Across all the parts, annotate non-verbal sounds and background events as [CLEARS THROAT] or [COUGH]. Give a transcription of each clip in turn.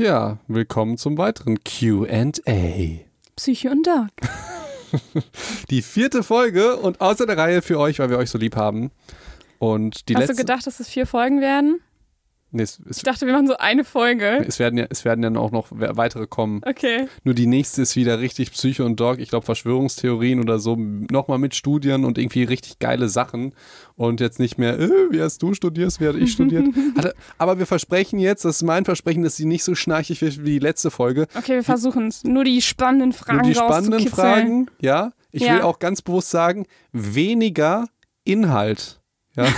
Ja, willkommen zum weiteren QA. Psyche und Dark. [LAUGHS] Die vierte Folge und außer der Reihe für euch, weil wir euch so lieb haben. Und die Hast letzte. du gedacht, dass es vier Folgen werden? Nee, es, es, Ich dachte, wir machen so eine Folge. es, werden ja, es werden dann auch noch we- weitere kommen. Okay. Nur die nächste ist wieder richtig Psycho und Dog. Ich glaube, Verschwörungstheorien oder so. Nochmal mit Studien und irgendwie richtig geile Sachen. Und jetzt nicht mehr, äh, wie hast du studierst, wie hat ich studiert. [LAUGHS] Hatte, aber wir versprechen jetzt, das ist mein Versprechen, dass sie nicht so schnarchig wird wie die letzte Folge. Okay, wir versuchen es. Nur die spannenden Fragen Nur die spannenden. Fragen, ja. Ich Ja. will auch ganz bewusst sagen, weniger Inhalt. Ja. [LAUGHS]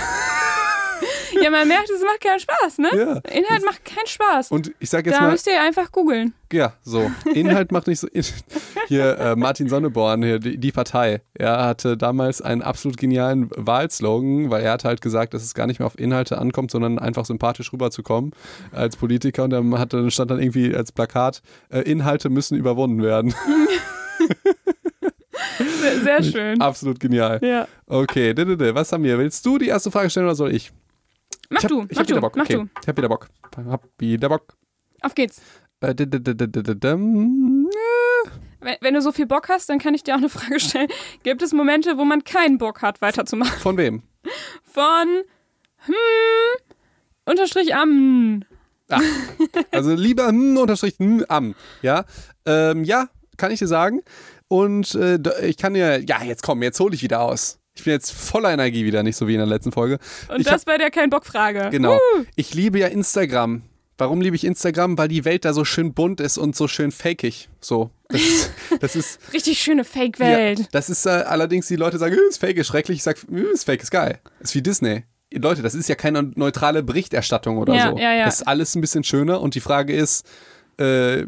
Ja, man merkt, es macht keinen Spaß, ne? ja. Inhalt macht keinen Spaß. Und ich sage jetzt da mal, müsst ihr einfach googeln. ja, so. Inhalt macht nicht so. [LAUGHS] Hier, äh, Martin Sonneborn, hier, die, die Partei, er hatte damals einen absolut genialen Wahlslogan, weil er hat halt gesagt, dass es gar nicht mehr auf Inhalte ankommt, sondern einfach sympathisch rüberzukommen als Politiker. Und dann hat, dann stand dann irgendwie als Plakat, äh, Inhalte müssen überwunden werden. [LAUGHS] Sehr, sehr schön. absolut genial. Ja. Okay, was haben wir? Willst du die erste Frage stellen oder soll ich? Mach ich hab, du, ich mach hab du, wieder Bock. mach okay. du. Ich hab wieder Bock. Hab wieder Bock. Auf geht's. Äh. Wenn, du so viel Bock hast, dann kann ich dir auch eine Frage stellen. Gibt es Momente, wo man keinen Bock hat, weiterzumachen? Von wem? Von hm, unterstrich am. Also lieber hm, unterstrich hm, am. Ja, ähm, ja, kann ich dir sagen. Und äh, ich kann dir, ja, jetzt komm, jetzt hole ich wieder aus. Ich bin jetzt voller Energie wieder, nicht so wie in der letzten Folge. Und Ich das bei der kein Bock-Frage. Genau. Uh, Ich liebe ja Instagram. Warum liebe ich Instagram? Weil die Welt da so schön bunt ist und so schön fakig. So. Das ist, [LAUGHS] das ist richtig schöne Fake-Welt. Ja, das ist äh, allerdings, die Leute sagen, "Äh, ist fake, ist schrecklich. Ich sag, "Äh, ist fake, ist geil. Ist wie Disney. Leute, das ist ja keine neutrale Berichterstattung oder Ja, so. ja, ja. Das ist alles ein bisschen schöner und die Frage ist, äh,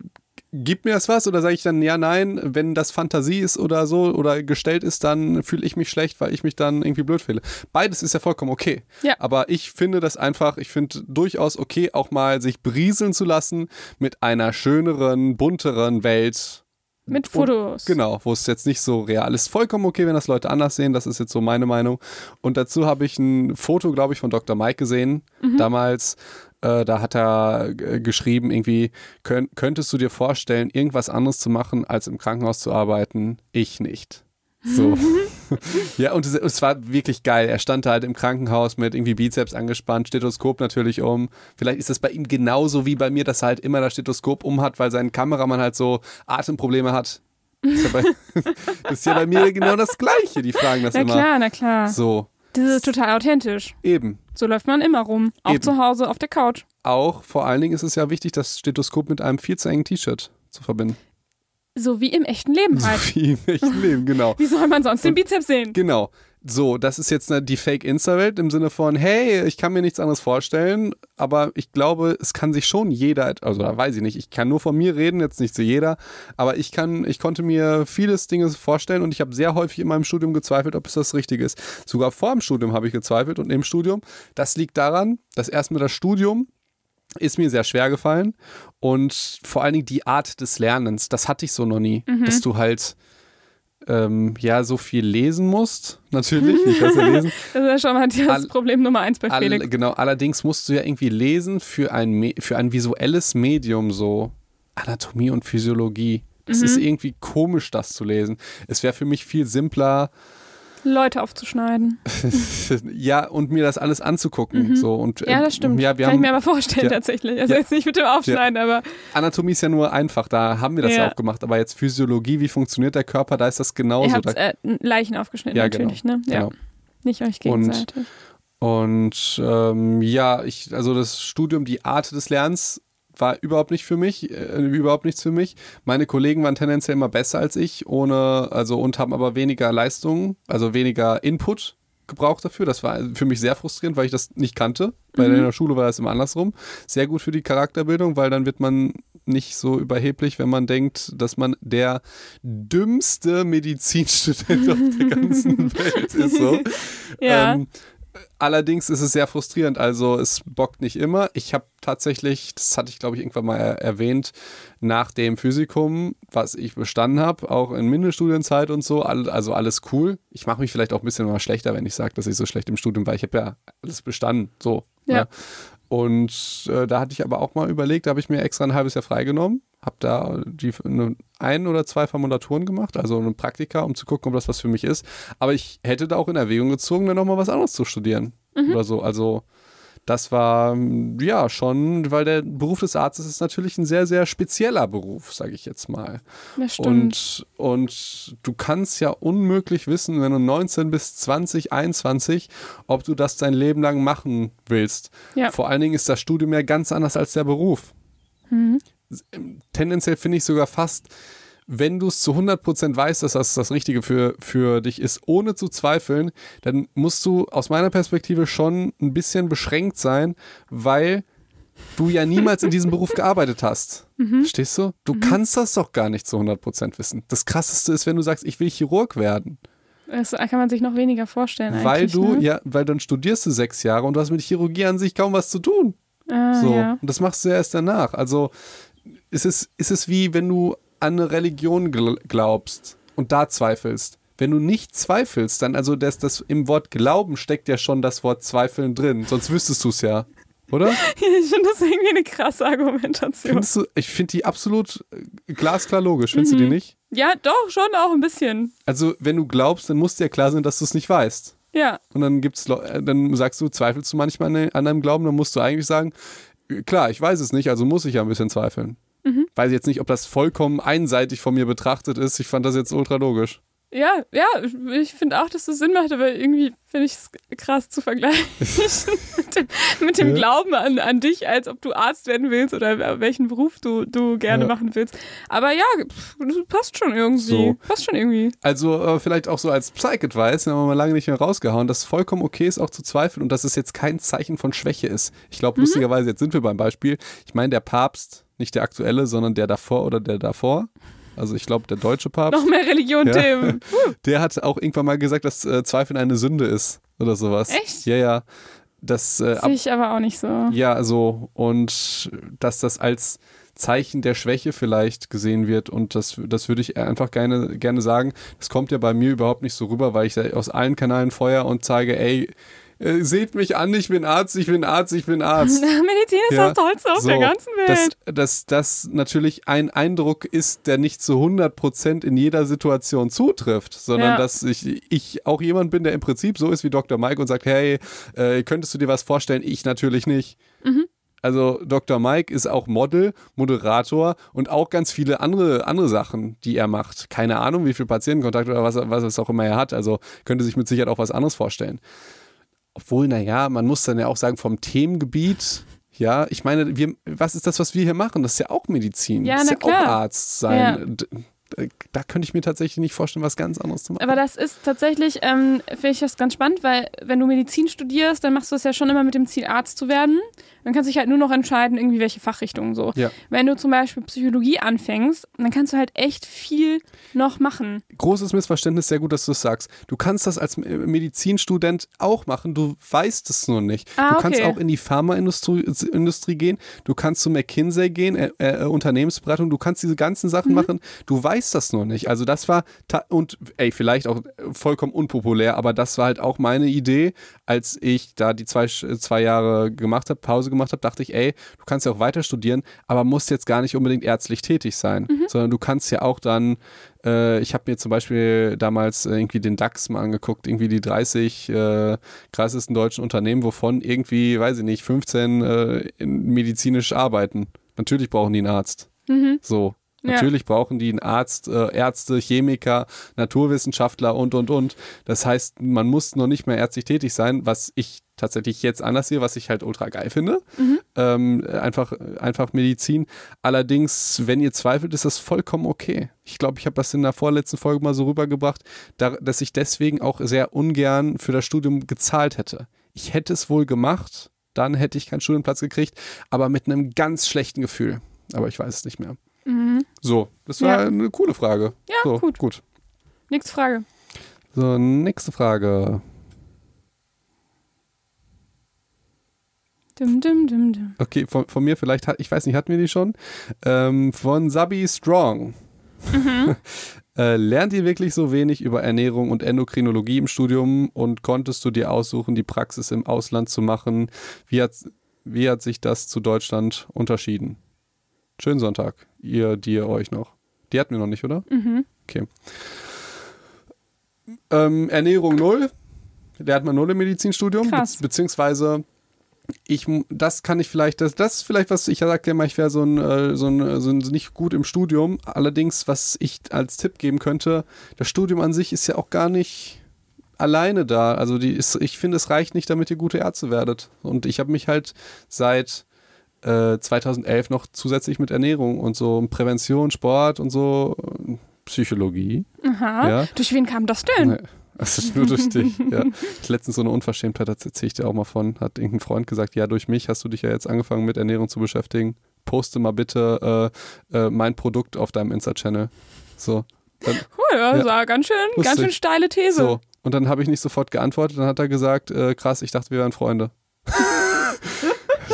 gibt mir das was oder sage ich dann ja, nein, wenn das Fantasie ist oder so oder gestellt ist, dann fühle ich mich schlecht, weil ich mich dann irgendwie blöd fühle. Beides ist ja vollkommen okay. Ja. Aber ich finde das einfach, ich finde durchaus okay, auch mal sich berieseln zu lassen mit einer schöneren, bunteren Welt. Mit Und- Fotos. Genau, wo es jetzt nicht so real ist. Vollkommen okay, wenn das Leute anders sehen. Das ist jetzt so meine Meinung. Und dazu habe ich ein Foto, glaube ich, von Dr. Mike gesehen. Damals, äh, da hat er äh, geschrieben, irgendwie, könnt, könntest du dir vorstellen, irgendwas anderes zu machen, als im Krankenhaus zu arbeiten? Ich nicht. So. [LAUGHS] [LAUGHS] ja, und es, es war wirklich geil. Er stand da halt im Krankenhaus mit irgendwie Bizeps angespannt, Stethoskop natürlich um. Vielleicht ist das bei ihm genauso wie bei mir, dass er halt immer das Stethoskop um hat, weil sein Kameramann halt so Atemprobleme hat. Das ist ja bei, [LAUGHS] ist ja bei mir genau das Gleiche. Die fragen das Na immer. klar, na klar. So, Das ist total authentisch. eben. So läuft man immer rum. Auch Eben. zu Hause auf der Couch. Auch vor allen Dingen ist es ja wichtig, das Stethoskop mit einem viel zu engen T-Shirt zu verbinden. So wie im echten Leben So halt. [LAUGHS] wie im echten Leben, genau. Wie soll man sonst den Bizeps sehen? Genau. So, das ist jetzt ne, die Fake-Insta-Welt im Sinne von, hey, ich kann mir nichts anderes vorstellen, aber ich glaube, es kann sich schon jeder, also da weiß ich nicht, ich kann nur von mir reden, jetzt nicht zu jeder, aber ich kann, ich konnte mir vieles Dinge vorstellen und ich habe sehr häufig in meinem Studium gezweifelt, ob es das Richtige ist. Sogar vor dem Studium habe ich gezweifelt und im Studium. Das liegt daran, dass erstmal das Studium ist mir sehr schwer gefallen und vor allen Dingen die Art des Lernens, das hatte ich so noch nie, dass du halt ähm, ja so viel lesen musst, natürlich, ich weiß ja lesen. [LAUGHS] Das ist ja schon mal das All- Problem Nummer eins bei All, Felix. genau, allerdings musst du ja irgendwie lesen für ein, für ein visuelles Medium, so Anatomie und Physiologie. Es ist irgendwie komisch, das zu lesen. Es wäre für mich viel simpler, Leute aufzuschneiden. [LAUGHS] ja, und mir das alles anzugucken. So, und, Ja, das äh, stimmt. Ja, wir Kann ich haben, mir aber vorstellen, Ja. tatsächlich. Also Ja. jetzt nicht mit dem Aufschneiden, aber Anatomie ist ja nur einfach, da haben wir das ja. Ja. auch gemacht. Aber jetzt Physiologie, wie funktioniert der Körper, da ist das genauso. ihr Da, äh, Leichen aufgeschnitten Ja, genau. natürlich, ne? Ja. genau. Nicht euch gegenseitig. Und ähm, ja, ich, also das Studium, die Art des Lernens war überhaupt nicht für mich, äh, überhaupt nichts für mich. Meine Kollegen waren tendenziell immer besser als ich, ohne, also und haben aber weniger Leistung, also weniger Input gebraucht dafür. Das war für mich sehr frustrierend, weil ich das nicht kannte. Weil in der Schule war das immer andersrum. Sehr gut für die Charakterbildung, weil dann wird man nicht so überheblich, wenn man denkt, dass man der dümmste Medizinstudent auf der [LAUGHS] ganzen Welt ist. So. Ja. Ähm, allerdings ist es sehr frustrierend, also es bockt nicht immer. Ich habe tatsächlich, das hatte ich glaube ich irgendwann mal er erwähnt, nach dem Physikum, was ich bestanden habe, auch in Mindeststudienzeit und so, also alles cool. Ich mache mich vielleicht auch ein bisschen mal schlechter, wenn ich sage, dass ich so schlecht im Studium war. Ich habe ja alles bestanden, so. Ja. Ne? Und äh, da hatte ich aber auch mal überlegt, da habe ich mir extra ein halbes Jahr freigenommen, habe da die, eine, ein oder zwei Formulaturen gemacht, also ein Praktika, um zu gucken, ob das was für mich ist. Aber ich hätte da auch in Erwägung gezogen, dann nochmal was anderes zu studieren mhm. oder so. Also das war ja schon, weil der Beruf des Arztes ist natürlich ein sehr, sehr spezieller Beruf, sage ich jetzt mal. Das stimmt. Und, und du kannst ja unmöglich wissen, wenn du 19 bis 20, 21, ob du das dein Leben lang machen willst. Ja. Vor allen Dingen ist das Studium ja ganz anders als der Beruf. Mhm. Tendenziell finde ich sogar fast wenn du es zu 100% weißt, dass das das Richtige für, für dich ist, ohne zu zweifeln, dann musst du aus meiner Perspektive schon ein bisschen beschränkt sein, weil du ja niemals in diesem Beruf gearbeitet hast. [LAUGHS] Mhm. Verstehst du? Du mhm. kannst das doch gar nicht zu 100% wissen. Das Krasseste ist, wenn du sagst, ich will Chirurg werden. Das kann man sich noch weniger vorstellen. Weil du, ne? ja, weil dann studierst du sechs Jahre und du hast mit Chirurgie an sich kaum was zu tun. Ah, so. Ja. Und das machst du ja erst danach. Also ist es, ist es wie, wenn du an eine Religion glaubst und da zweifelst. Wenn du nicht zweifelst, dann, also das, das im Wort Glauben steckt ja schon das Wort Zweifeln drin, sonst wüsstest du es ja. Oder? [LAUGHS] Ich finde das irgendwie eine krasse Argumentation. Findest du, ich finde die absolut äh, glasklar logisch. Findest mhm. du die mhm. nicht? Ja, doch, schon auch ein bisschen. Also, wenn du glaubst, dann muss dir klar sein, dass du es nicht weißt. Ja. Und dann gibt's, äh, dann sagst du, zweifelst du manchmal an deinem Glauben, dann musst du eigentlich sagen, klar, ich weiß es nicht, also muss ich ja ein bisschen zweifeln. Mhm. Weiß jetzt nicht, ob das vollkommen einseitig von mir betrachtet ist. Ich fand das jetzt ultra logisch. Ja, ja, ich finde auch, dass das Sinn macht, aber irgendwie finde ich es krass zu vergleichen [LAUGHS] mit dem, mit dem ja. Glauben an, an dich, als ob du Arzt werden willst oder welchen Beruf du, du gerne ja. machen willst. Aber ja, passt schon irgendwie. So. Passt schon irgendwie. Also äh, vielleicht auch so als Psych-Advice, haben wir mal lange nicht mehr rausgehauen, dass es vollkommen okay ist, auch zu zweifeln und dass es jetzt kein Zeichen von Schwäche ist. Ich glaube, mhm. lustigerweise, jetzt sind wir beim Beispiel. Ich meine, der Papst, nicht der aktuelle, sondern der davor oder der davor, also ich glaube, der deutsche Papst. Noch mehr Religion, ja, Tim. Der hat auch irgendwann mal gesagt, dass äh, Zweifeln eine Sünde ist oder sowas. Echt? Ja, ja. Das äh, sehe ich aber auch nicht so. Ja, so und dass das als Zeichen der Schwäche vielleicht gesehen wird und das, das würde ich einfach gerne, gerne sagen. Das kommt ja bei mir überhaupt nicht so rüber, weil ich aus allen Kanälen feuer und zeige, ey, äh, seht mich an, ich bin Arzt, ich bin Arzt, ich bin Arzt. [LAUGHS] Medizin ist ja, das Tollste auf so, der ganzen Welt. Dass, das natürlich ein Eindruck ist, der nicht zu 100% in jeder Situation zutrifft, sondern ja. dass ich, ich auch jemand bin, der im Prinzip so ist wie Dr. Mike und sagt, hey, äh, könntest du dir was vorstellen? Ich natürlich nicht. Mhm. Also Dr. Mike ist auch Model, Moderator und auch ganz viele andere, andere Sachen, die er macht. Keine Ahnung, wie viel Patientenkontakt oder was, was es auch immer er hat. Also könnte sich mit Sicherheit auch was anderes vorstellen. Obwohl, naja, man muss dann ja auch sagen, vom Themengebiet, ja, ich meine, wir, was ist das, was wir hier machen? Das ist ja auch Medizin. Ja, das ist ja klar. auch Arzt sein. Ja da könnte ich mir tatsächlich nicht vorstellen, was ganz anderes zu machen. Aber das ist tatsächlich, ähm, finde ich das ganz spannend, weil wenn du Medizin studierst, dann machst du das ja schon immer mit dem Ziel, Arzt zu werden. Dann kannst du dich halt nur noch entscheiden, irgendwie welche Fachrichtungen so. Ja. Wenn du zum Beispiel Psychologie anfängst, dann kannst du halt echt viel noch machen. Großes Missverständnis, sehr gut, dass du es sagst. Du kannst das als Medizinstudent auch machen, du weißt es nur nicht. Ah, du okay. kannst auch in die Pharmaindustrie Industrie gehen, du kannst zu McKinsey gehen, äh, äh, Unternehmensberatung, du kannst diese ganzen Sachen mhm. machen, du weißt das nur nicht. Also das war, und ey, vielleicht auch vollkommen unpopulär, aber das war halt auch meine Idee, als ich da die zwei, zwei Jahre gemacht habe, Pause gemacht habe, dachte ich, ey, du kannst ja auch weiter studieren, aber musst jetzt gar nicht unbedingt ärztlich tätig sein, mhm. sondern du kannst ja auch dann äh, ich habe mir zum Beispiel damals irgendwie den DAX mal angeguckt, irgendwie die 30 äh, krassesten deutschen Unternehmen, wovon irgendwie, weiß ich nicht, 15 äh, medizinisch arbeiten. Natürlich brauchen die einen Arzt. Mhm. So. Natürlich ja. brauchen die einen Arzt, äh, Ärzte, Chemiker, Naturwissenschaftler und, und, und. Das heißt, man muss noch nicht mehr ärztlich tätig sein, was ich tatsächlich jetzt anders sehe, was ich halt ultra geil finde. Mhm. Ähm, einfach, einfach Medizin. Allerdings, wenn ihr zweifelt, ist das vollkommen okay. Ich glaube, ich habe das in der vorletzten Folge mal so rübergebracht, da, dass ich deswegen auch sehr ungern für das Studium gezahlt hätte. Ich hätte es wohl gemacht, dann hätte ich keinen Studienplatz gekriegt, aber mit einem ganz schlechten Gefühl. Aber ich weiß es nicht mehr. Mhm. So, das war ja. eine coole Frage. Ja, so, gut. gut. Nächste Frage. So, nächste Frage. Dum, dum, dum, dum. Okay, von, von mir vielleicht, ich weiß nicht, hatten wir die schon? Ähm, von Sabi Strong. Mhm. [LAUGHS] äh, lernt ihr wirklich so wenig über Ernährung und Endokrinologie im Studium und konntest du dir aussuchen, die Praxis im Ausland zu machen? Wie hat wie hat sich das zu Deutschland unterschieden? Schönen Sonntag, ihr, dir, euch noch. Die hatten wir noch nicht, oder? Mhm. Okay. Ähm, Ernährung null. Der hat mal null im Medizinstudium. Krass. Be beziehungsweise ich, das kann ich vielleicht, das, das ist vielleicht was, ich sagte ja mal, ich wäre so ein, äh, so, ein, so ein nicht gut im Studium. Allerdings, was ich als Tipp geben könnte, das Studium an sich ist ja auch gar nicht alleine da. Also die ist, ich finde, es reicht nicht, damit ihr gute Ärzte werdet. Und ich habe mich halt seit äh, 2011 noch zusätzlich mit Ernährung und so Prävention, Sport und so äh, Psychologie. Aha. Ja. Durch wen kam das denn? Nee, Das ist nur durch dich. Ja. Letztens so eine Unverschämtheit, das erzähle ich dir auch mal von. Hat irgendein Freund gesagt, ja, durch mich hast du dich ja jetzt angefangen mit Ernährung zu beschäftigen. Poste mal bitte äh, äh, mein Produkt auf deinem Insta-Channel. So. Dann, Cool, ja, Ja. das war ganz schön, ganz Lustig. schön steile These. so. Und dann habe ich nicht sofort geantwortet. Dann hat er gesagt, äh, krass, ich dachte, wir wären Freunde. [LAUGHS]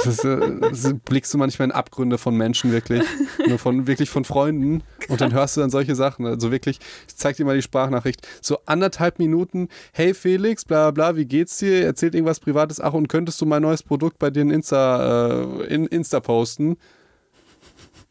Das, ist, äh, das blickst du manchmal in Abgründe von Menschen wirklich. Nur von, wirklich von Freunden. Und dann hörst du dann solche Sachen. Also wirklich, ich zeig dir mal die Sprachnachricht. So anderthalb Minuten, hey Felix, bla bla, wie geht's dir? Erzählt irgendwas Privates. Ach, und könntest du mein neues Produkt bei dir in Insta, äh, in Insta posten?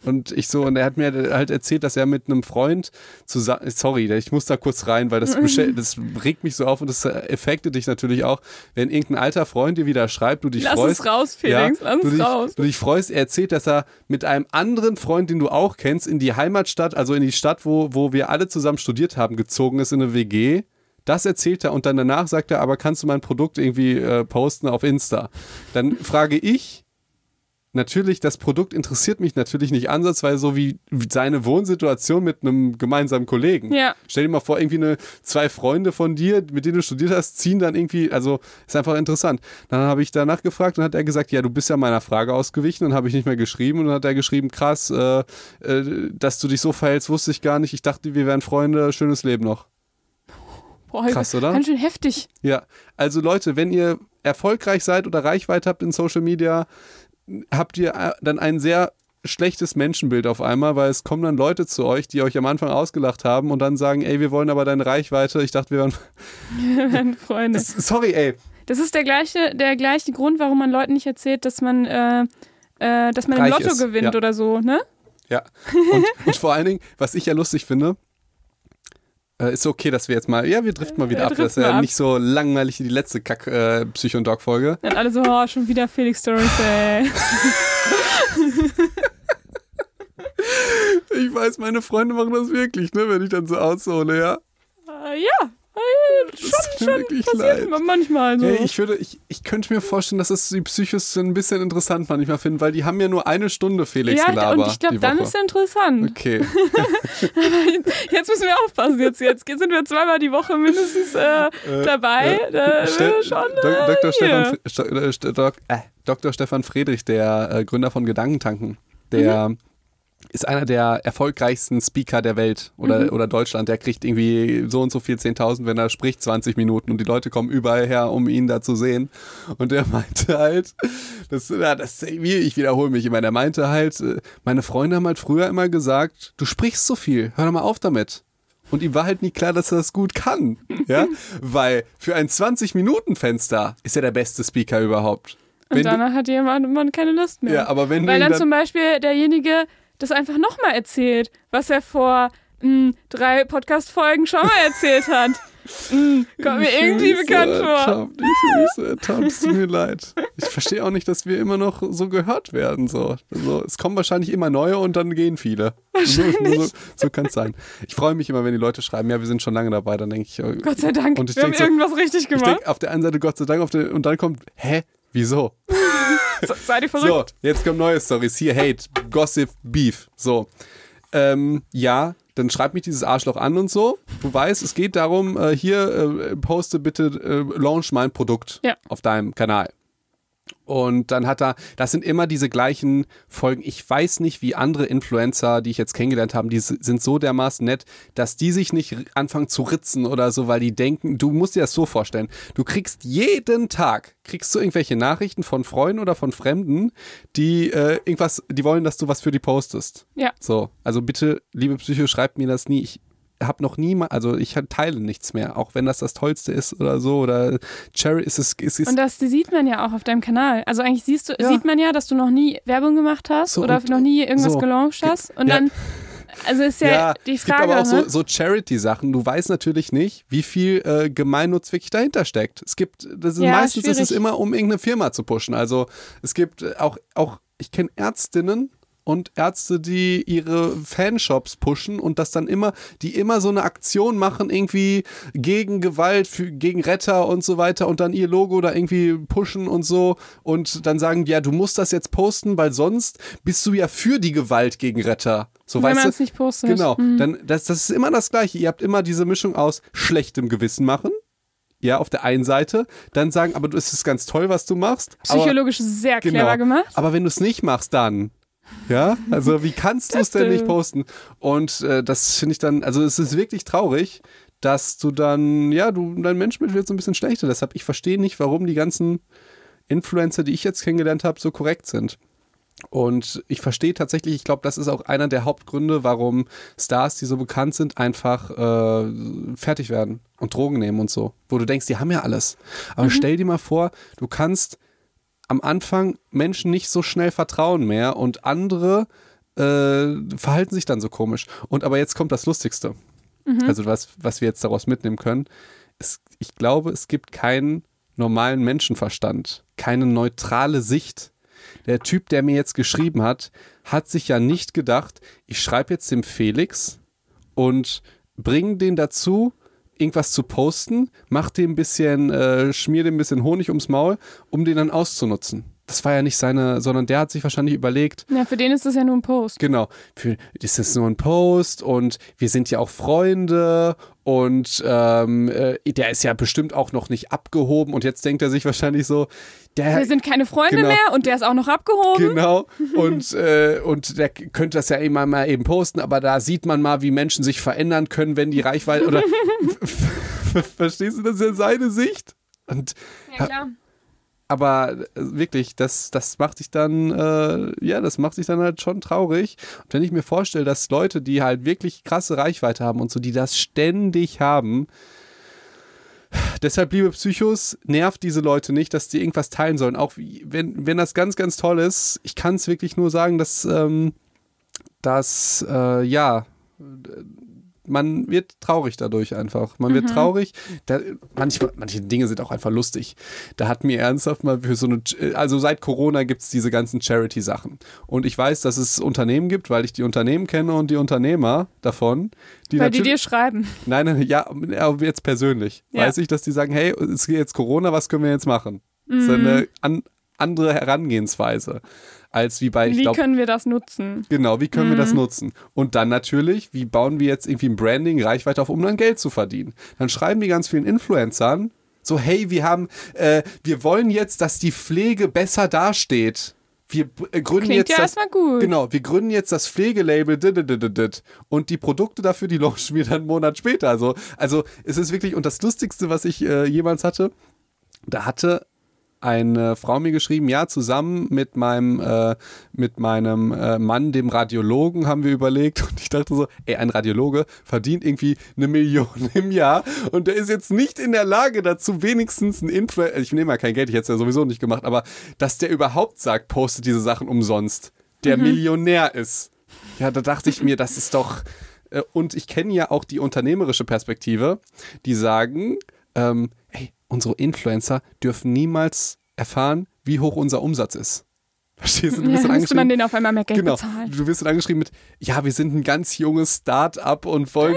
Und ich so, und er hat mir halt erzählt, dass er mit einem Freund zusammen, sorry, ich muss da kurz rein, weil das, [LAUGHS] das regt mich so auf und das effekte dich natürlich auch, wenn irgendein alter Freund dir wieder schreibt, du dich Lass freust. es raus, Felix, lass du es dich, raus. Du dich freust, er erzählt, dass er mit einem anderen Freund, den du auch kennst, in die Heimatstadt, also in die Stadt, wo, wo wir alle zusammen studiert haben, gezogen ist in eine WG. Das erzählt er und dann danach sagt er, aber kannst du mein Produkt irgendwie äh, posten auf Insta? Dann frage ich, natürlich, das Produkt interessiert mich natürlich nicht ansatzweise so wie seine Wohnsituation mit einem gemeinsamen Kollegen. Ja. Stell dir mal vor, irgendwie eine, zwei Freunde von dir, mit denen du studiert hast, ziehen dann irgendwie, also ist einfach interessant. Dann habe ich danach gefragt und hat er gesagt, ja, du bist ja meiner Frage ausgewichen und habe ich nicht mehr geschrieben und dann hat er geschrieben, krass, äh, äh, dass du dich so verhältst, wusste ich gar nicht. Ich dachte, wir wären Freunde, schönes Leben noch. Boah, Krass, oder? Ganz schön heftig. Ja, also Leute, wenn ihr erfolgreich seid oder Reichweite habt in Social Media, habt ihr äh, dann ein sehr schlechtes Menschenbild auf einmal, weil es kommen dann Leute zu euch, die euch am Anfang ausgelacht haben und dann sagen, ey, wir wollen aber deine Reichweite. Ich dachte, wir waren... [LAUGHS] Meine [LAUGHS] Freunde. Sorry, ey. Das ist der gleiche, der gleiche Grund, warum man Leuten nicht erzählt, dass man, äh, äh, dass man im Lotto ist, gewinnt ja. oder so, ne? Ja. Und, und vor allen Dingen, was ich ja lustig finde, äh, ist okay, dass wir jetzt mal, ja, wir driften mal wieder Wir ab. Das ist ja ab. nicht so langweilig wie die letzte Kack äh, Psycho- und Dog-Folge. Dann alle so, oh, schon wieder Felix Stories, ey. [LAUGHS] Ich weiß, meine Freunde machen das wirklich, ne, wenn ich dann so aushole, ja. Äh, ja, schon, mir schon wirklich passiert leid. manchmal so. Ey, ich würde, ich, ich könnte mir vorstellen, dass es die Psychos ein bisschen interessant manchmal finden, weil die haben ja nur eine Stunde Felix ja, Gelaber. und ich glaube, dann ist es interessant. Okay. [LAUGHS] Jetzt müssen wir aufpassen. Jetzt, jetzt sind wir zweimal die Woche mindestens äh, dabei. Da Ste äh, schon, Dok äh, Dr. Stefan, hier. Fr- Sto- äh, St- Dok äh, Dr. Stefan Friedrich, der äh, Gründer von Gedankentanken, der Mhm. Ist einer der erfolgreichsten Speaker der Welt oder, Mhm. oder Deutschland. Der kriegt irgendwie so und so viel 10.000, wenn er spricht, 20 Minuten und die Leute kommen überall her, um ihn da zu sehen. Und der meinte halt, das, das, ich wiederhole mich immer, der meinte halt, äh, meine Freunde haben halt früher immer gesagt, du sprichst so viel, hör doch mal auf damit. Und ihm war halt nie klar, dass er das gut kann. Ja? [LAUGHS] Weil für ein 20-Minuten-Fenster ist er der beste Speaker überhaupt. Und Wenn du, danach hat jemand man keine Lust mehr. ja, aber wenn Weil du ihn dann zum Beispiel derjenige das einfach nochmal erzählt, was er vor mh, drei Podcast-Folgen schon mal erzählt hat. [LAUGHS] Mh, kommt mir Ich irgendwie bekannt so vor. Ich so ertappt. Es tut mir leid. Ich verstehe auch nicht, dass wir immer noch so gehört werden. So. Also, es kommen wahrscheinlich immer neue und dann gehen viele. So, so, so kann es sein. Ich freue mich immer, wenn die Leute schreiben, ja, wir sind schon lange dabei. Dann denke ich, oh, Gott sei Dank, Und ich wir haben denk irgendwas richtig ich gemacht. denke auf der einen Seite Gott sei Dank, auf der, und dann kommt, hä? Wieso? Se- Seid ihr verrückt? So, jetzt kommen neue Stories. Hier, Hate, Gossip, Beef. So. Ähm, ja, dann schreibt mich dieses Arschloch an und so. Du weißt, es geht darum, äh, hier äh, poste bitte, äh, launch mein Produkt Ja. auf deinem Kanal. Und dann hat er, das sind immer diese gleichen Folgen. Ich weiß nicht, wie andere Influencer, die ich jetzt kennengelernt habe, die sind so dermaßen nett, dass die sich nicht anfangen zu ritzen oder so, weil die denken, du musst dir das so vorstellen. Du kriegst jeden Tag, kriegst du irgendwelche Nachrichten von Freunden oder von Fremden, die äh, irgendwas, die wollen, dass du was für die postest. Ja. So, also bitte, liebe Psycho, schreibt mir das nie. Ich, habe noch nie mal, also ich teile nichts mehr, auch wenn das das Tollste ist oder so. Oder Cherry ist es. Ist, ist und das sieht man ja auch auf deinem Kanal. Also eigentlich siehst du, ja. sieht man ja, dass du noch nie Werbung gemacht hast so, oder noch nie irgendwas so. gelauncht hast. Und ja. dann. Also ist ja, ja, die Frage. Es gibt aber auch ne? so, so Charity-Sachen. Du weißt natürlich nicht, wie viel äh, Gemeinnutz wirklich dahinter steckt. Es gibt, das ist, ja, meistens schwierig. ist es immer, um irgendeine Firma zu pushen. Also es gibt auch, auch ich kenne Ärztinnen, und Ärzte, die ihre Fanshops pushen und das dann immer, die immer so eine Aktion machen, irgendwie gegen Gewalt, für, gegen Retter und so weiter und dann ihr Logo da irgendwie pushen und so und dann sagen, ja, du musst das jetzt posten, weil sonst bist du ja für die Gewalt gegen Retter. So, Wenn man es nicht postet. Genau, mhm. dann, das, das ist immer das Gleiche. Ihr habt immer diese Mischung aus schlechtem Gewissen machen, ja, auf der einen Seite, dann sagen, aber es ist ganz toll, was du machst. Psychologisch aber, sehr clever genau, gemacht. Aber wenn du es nicht machst, dann ja, also wie kannst du es denn nicht posten? Und äh, das finde ich dann, also es ist wirklich traurig, dass du dann, ja, du, dein Menschenbild wird so ein bisschen schlechter. Deshalb, ich verstehe nicht, warum die ganzen Influencer, die ich jetzt kennengelernt habe, so korrekt sind. Und ich verstehe tatsächlich, ich glaube, das ist auch einer der Hauptgründe, warum Stars, die so bekannt sind, einfach äh, fertig werden und Drogen nehmen und so. Wo du denkst, die haben ja alles. Aber mhm. stell dir mal vor, du kannst am Anfang Menschen nicht so schnell vertrauen mehr und andere äh, verhalten sich dann so komisch. Und aber jetzt kommt das Lustigste. Mhm. Also was, was wir jetzt daraus mitnehmen können. Es, ich glaube, es gibt keinen normalen Menschenverstand, keine neutrale Sicht. Der Typ, der mir jetzt geschrieben hat, hat sich ja nicht gedacht, ich schreibe jetzt dem Felix und bringe den dazu, irgendwas zu posten, mach dem ein bisschen, äh, schmier dem ein bisschen Honig ums Maul, um den dann auszunutzen. Das war ja nicht seine, sondern der hat sich wahrscheinlich überlegt. Ja, für den ist das ja nur ein Post. Genau, für das ist nur ein Post und wir sind ja auch Freunde und ähm, äh, der ist ja bestimmt auch noch nicht abgehoben und jetzt denkt er sich wahrscheinlich so, der, wir sind keine Freunde genau, mehr und der ist auch noch abgehoben. Genau. [LAUGHS] Und, äh, und der könnte das ja immer mal eben posten, aber da sieht man mal, wie Menschen sich verändern können, wenn die Reichweite oder [LAUGHS] [LAUGHS] verstehst du, das ist ja seine Sicht. Und, ja, klar. Aber äh, wirklich, das, das macht sich dann, äh, ja, das macht sich dann halt schon traurig. Und wenn ich mir vorstelle, dass Leute, die halt wirklich krasse Reichweite haben und so, die das ständig haben, Deshalb, liebe Psychos, nervt diese Leute nicht, dass die irgendwas teilen sollen. Auch wenn, wenn das ganz, ganz toll ist. Ich kann es wirklich nur sagen, dass, ähm, dass äh, ja, man wird traurig dadurch einfach. Man wird mhm. traurig. Da, manchmal, manche Dinge sind auch einfach lustig. Da hat mir ernsthaft mal für so eine, also seit Corona gibt es diese ganzen Charity-Sachen. Und ich weiß, dass es Unternehmen gibt, weil ich die Unternehmen kenne und die Unternehmer davon. Die weil die dir schreiben. Nein, nein, ja, jetzt persönlich. Ja. Weiß ich, dass die sagen, hey, es geht jetzt Corona, was können wir jetzt machen? Mhm. Das ist eine an, andere Herangehensweise als wie bei. Wie glaub, können wir das nutzen? Genau, wie können mhm. wir das mhm. nutzen? Und dann natürlich, wie bauen wir jetzt irgendwie ein Branding, Reichweite auf, um dann Geld zu verdienen? Dann schreiben die ganz vielen Influencern so, hey, wir haben, äh, wir wollen jetzt, dass die Pflege besser dasteht. Wir äh, gründen Klingt jetzt ja das, erstmal gut. Genau, wir gründen jetzt das Pflegelabel und die Produkte dafür, die [LAUGHS] launchen wir dann einen Monat später. Also, also es ist wirklich, und das Lustigste, was ich äh, jemals hatte, da hatte eine Frau mir geschrieben, ja, zusammen mit meinem, äh, mit meinem äh, Mann, dem Radiologen, haben wir überlegt. [LAUGHS] Und ich dachte so, ey, ein Radiologe verdient irgendwie eine Million im Jahr und der ist jetzt nicht in der Lage dazu, wenigstens ein Influencer, ich nehme mal kein Geld, ich hätte es ja sowieso nicht gemacht, aber dass der überhaupt sagt, postet diese Sachen umsonst, der mhm. Millionär ist. Ja, da dachte ich mir, das ist doch. Äh, und ich kenne ja auch die unternehmerische Perspektive, die sagen, ähm, unsere Influencer dürfen niemals erfahren, wie hoch unser Umsatz ist. Verstehst du? Du wirst dann angeschrieben. man denen auf einmal mehr Geld genau, bezahlen. Du wirst dann angeschrieben mit, ja, wir sind ein ganz junges Start-up und wollen.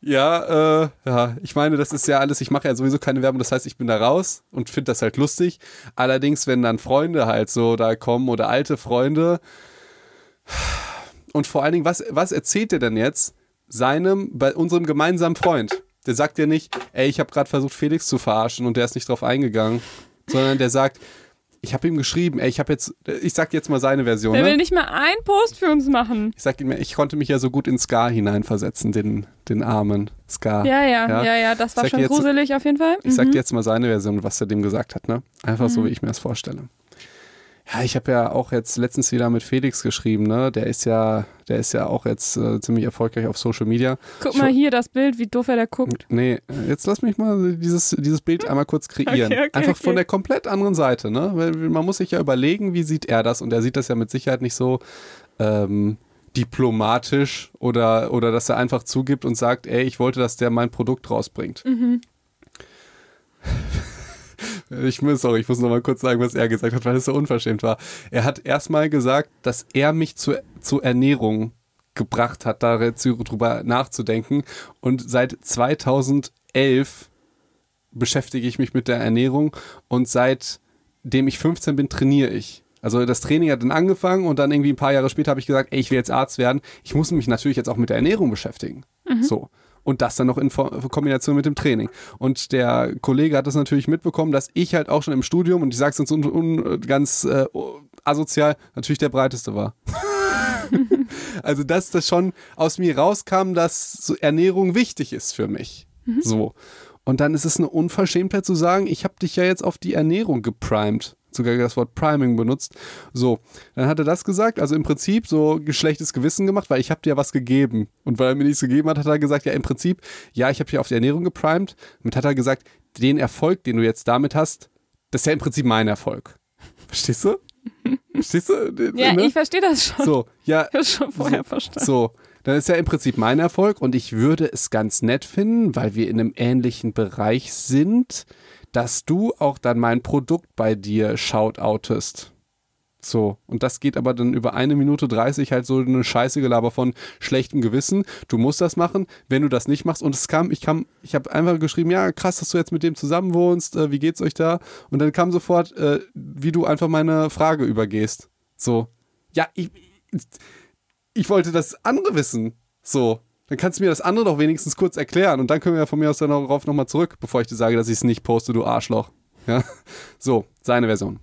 ja, äh, ja, ich meine, das ist ja alles, ich mache ja sowieso keine Werbung, das heißt, ich bin da raus und finde das halt lustig. Allerdings, wenn dann Freunde halt so da kommen oder alte Freunde. Und vor allen Dingen, was, was erzählt ihr denn jetzt seinem, bei unserem gemeinsamen Freund? Der sagt ja nicht, ey, ich habe gerade versucht, Felix zu verarschen und der ist nicht drauf eingegangen, sondern der sagt, ich habe ihm geschrieben, ey, ich habe jetzt, ich sag jetzt mal seine Version. Der ne? will nicht mal einen Post für uns machen. Ich sag ihm, ich konnte mich ja so gut in Scar hineinversetzen, den, den armen Scar. Ja, ja, ja, ja, ja das war schon jetzt, gruselig auf jeden Fall. Ich mhm. sag dir jetzt mal seine Version, was er dem gesagt hat, ne? Einfach mhm. so, wie ich mir das vorstelle. Ja, ich habe ja auch jetzt letztens wieder mit Felix geschrieben, ne? Der ist ja, der ist ja auch jetzt äh, ziemlich erfolgreich auf Social Media. Guck mal hier das Bild, wie doof er da guckt. Nee, jetzt lass mich mal dieses, dieses Bild einmal kurz [LAUGHS] kreieren. Okay, okay, Einfach okay. von der komplett anderen Seite, ne? Weil man muss sich ja überlegen, wie sieht er das? Und er sieht das ja mit Sicherheit nicht so ähm, diplomatisch oder, oder dass er einfach zugibt und sagt, ey, ich wollte, dass der mein Produkt rausbringt. Mhm. [LAUGHS] Ich muss, sorry, ich muss noch mal kurz sagen, was er gesagt hat, weil es so unverschämt war. Er hat erstmal gesagt, dass er mich zu, zur Ernährung gebracht hat, darüber nachzudenken. Und seit 2011 beschäftige ich mich mit der Ernährung und seitdem ich 15 bin, trainiere ich. Also das Training hat dann angefangen und dann irgendwie ein paar Jahre später habe ich gesagt, ey, ich will jetzt Arzt werden. Ich muss mich natürlich jetzt auch mit der Ernährung beschäftigen. So. Und das dann noch in Kombination mit dem Training. Und der Kollege hat das natürlich mitbekommen, dass ich halt auch schon im Studium, und ich sage es jetzt un, un, ganz äh, asozial, natürlich der breiteste war. [LAUGHS] also, dass das schon aus mir rauskam, dass Ernährung wichtig ist für mich. So. Und dann ist es eine Unverschämtheit zu sagen, ich habe dich ja jetzt auf die Ernährung geprimed. Sogar das Wort Priming benutzt. So, dann hat er das gesagt, also im Prinzip so geschlechtes Gewissen gemacht, weil ich habe dir ja was gegeben. Und weil er mir nichts gegeben hat, hat er gesagt, ja im Prinzip, ja, ich habe dich auf die Ernährung geprimed. Damit hat er gesagt, den Erfolg, den du jetzt damit hast, das ist ja im Prinzip mein Erfolg. Verstehst du? [LAUGHS] Verstehst du? Ja, Ne? ich verstehe das schon. So, ja, Ich habe schon vorher verstanden. so, dann ist ja im Prinzip mein Erfolg und ich würde es ganz nett finden, weil wir in einem ähnlichen Bereich sind, dass du auch dann mein Produkt bei dir shoutoutest. So, und das geht aber dann über eine Minute 30 halt so eine scheiße Gelaber von schlechtem Gewissen. Du musst das machen, wenn du das nicht machst. Und es kam, ich kam, ich habe einfach geschrieben, ja, krass, dass du jetzt mit dem zusammen wohnst, äh, wie geht's euch da? Und dann kam sofort, äh, wie du einfach meine Frage übergehst. So, ja, ich, ich wollte das andere wissen. So, dann kannst du mir das andere doch wenigstens kurz erklären und dann können wir ja von mir aus dann darauf nochmal zurück, bevor ich dir sage, dass ich es nicht poste, du Arschloch. Ja, [LAUGHS] so, seine Version.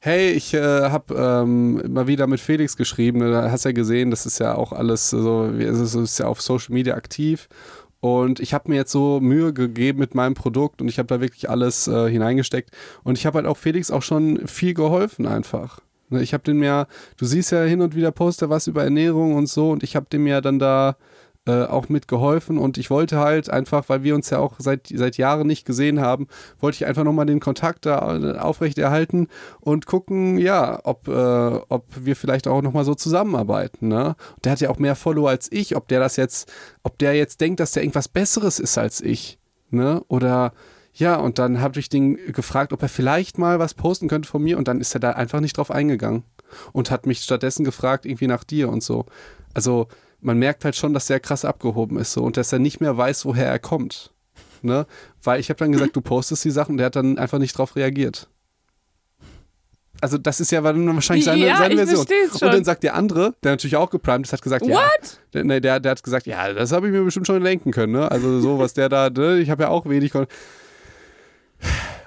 Hey, ich äh, habe ähm, mal wieder mit Felix geschrieben. Du hast ja gesehen, das ist ja auch alles so, es ist ja auf Social Media aktiv. Und ich habe mir jetzt so Mühe gegeben mit meinem Produkt und ich habe da wirklich alles äh, hineingesteckt. Und ich habe halt auch Felix auch schon viel geholfen einfach. Ne, Ich habe dem ja, du siehst ja hin und wieder Poster was über Ernährung und so und ich habe dem ja dann da äh, auch mitgeholfen und ich wollte halt einfach, weil wir uns ja auch seit, seit Jahren nicht gesehen haben, wollte ich einfach nochmal den Kontakt da äh, aufrechterhalten und gucken, ja, ob, äh, ob wir vielleicht auch nochmal so zusammenarbeiten. Ne? Und der hat ja auch mehr Follower als ich, ob der das jetzt, ob der jetzt denkt, dass der irgendwas Besseres ist als ich. Ne? Oder ja, und dann habe ich den gefragt, ob er vielleicht mal was posten könnte von mir und dann ist er da einfach nicht drauf eingegangen und hat mich stattdessen gefragt, irgendwie nach dir und so. Also man merkt halt schon, dass der krass abgehoben ist so und dass er nicht mehr weiß, woher er kommt. Ne? Weil ich habe dann gesagt, du postest die Sachen und der hat dann einfach nicht drauf reagiert. Also das ist ja wahrscheinlich seine, Ja, seine Version. Und dann sagt der andere, der natürlich auch geprimed ist, hat gesagt, ja, What? der, nee, der, der hat gesagt, ja, das habe ich mir bestimmt schon denken können. Ne? Also so, was der da, ne? ich habe ja auch wenig. Kon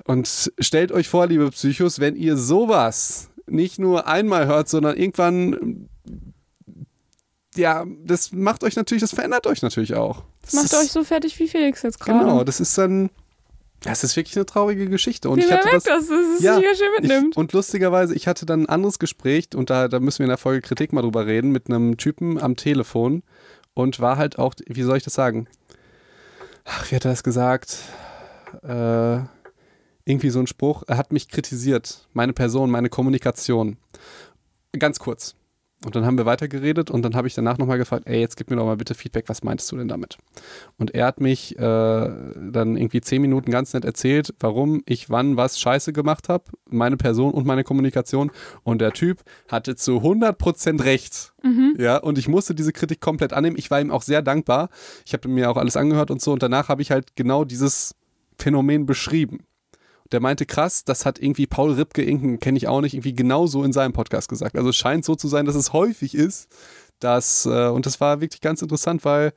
und stellt euch vor, liebe Psychos, wenn ihr sowas nicht nur einmal hört, sondern irgendwann, ja, das macht euch natürlich, das verändert euch natürlich auch. Das Macht ist, euch so fertig wie Felix jetzt gerade. Genau, das ist dann, das ist wirklich eine traurige Geschichte. Und Wie ich hatte merkt, das, dass es Ja, sich schön mitnimmt. ich, und lustigerweise, ich hatte dann ein anderes Gespräch und da, da müssen wir in der Folge Kritik mal drüber reden, mit einem Typen am Telefon und war halt auch, wie soll ich das sagen? Ach, wie hat er das gesagt? Äh, irgendwie so ein Spruch. Er hat mich kritisiert, meine Person, meine Kommunikation. Ganz kurz. Und dann haben wir weitergeredet und dann habe ich danach nochmal gefragt, ey, jetzt gib mir doch mal bitte Feedback, was meinst du denn damit? Und er hat mich äh, dann irgendwie zehn Minuten ganz nett erzählt, warum ich wann was scheiße gemacht habe, meine Person und meine Kommunikation. Und der Typ hatte zu 100% recht. Ja, und ich musste diese Kritik komplett annehmen. Ich war ihm auch sehr dankbar. Ich habe mir auch alles angehört und so. Und danach habe ich halt genau dieses Phänomen beschrieben. Der meinte, krass, das hat irgendwie Paul Ripke, irgendeinen kenne ich auch nicht, irgendwie genauso in seinem Podcast gesagt. Also es scheint so zu sein, dass es häufig ist, dass, äh, und das war wirklich ganz interessant, weil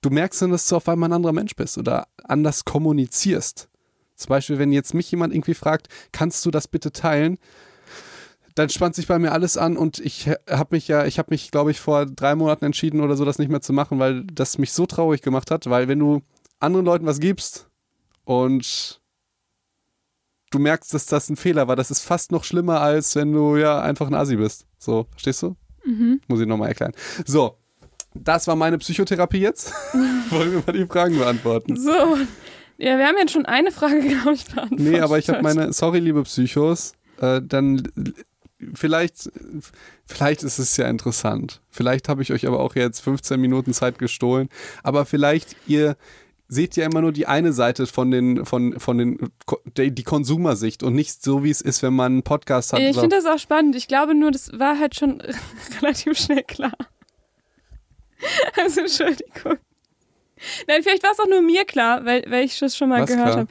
du merkst dann, dass du auf einmal ein anderer Mensch bist oder anders kommunizierst. Zum Beispiel, wenn jetzt mich jemand irgendwie fragt, kannst du das bitte teilen? Dann spannt sich bei mir alles an und ich habe mich ja, ich habe mich, glaube ich, vor drei Monaten entschieden oder so, das nicht mehr zu machen, weil das mich so traurig gemacht hat, weil wenn du anderen Leuten was gibst und du merkst, dass das ein Fehler war. Das ist fast noch schlimmer, als wenn du ja einfach ein Asi bist. So, verstehst du? Mhm. Muss ich nochmal erklären. So, das war meine Psychotherapie jetzt. [LAUGHS] Wollen wir mal die Fragen beantworten? So. Ja, wir haben jetzt schon eine Frage, glaube ich, beantwortet. Nee, aber ich habe meine, sorry, liebe Psychos, äh, dann vielleicht, vielleicht ist es ja interessant. Vielleicht habe ich euch aber auch jetzt 15 Minuten Zeit gestohlen. Aber vielleicht ihr seht ja immer nur die eine Seite von den, von, von den, die, Konsumersicht und nicht so, wie es ist, wenn man einen Podcast hat. Ich finde das auch spannend. Ich glaube nur, das war halt schon [LAUGHS] relativ schnell klar. Also, Entschuldigung. Nein, vielleicht war es auch nur mir klar, weil, weil ich das schon mal Was gehört habe.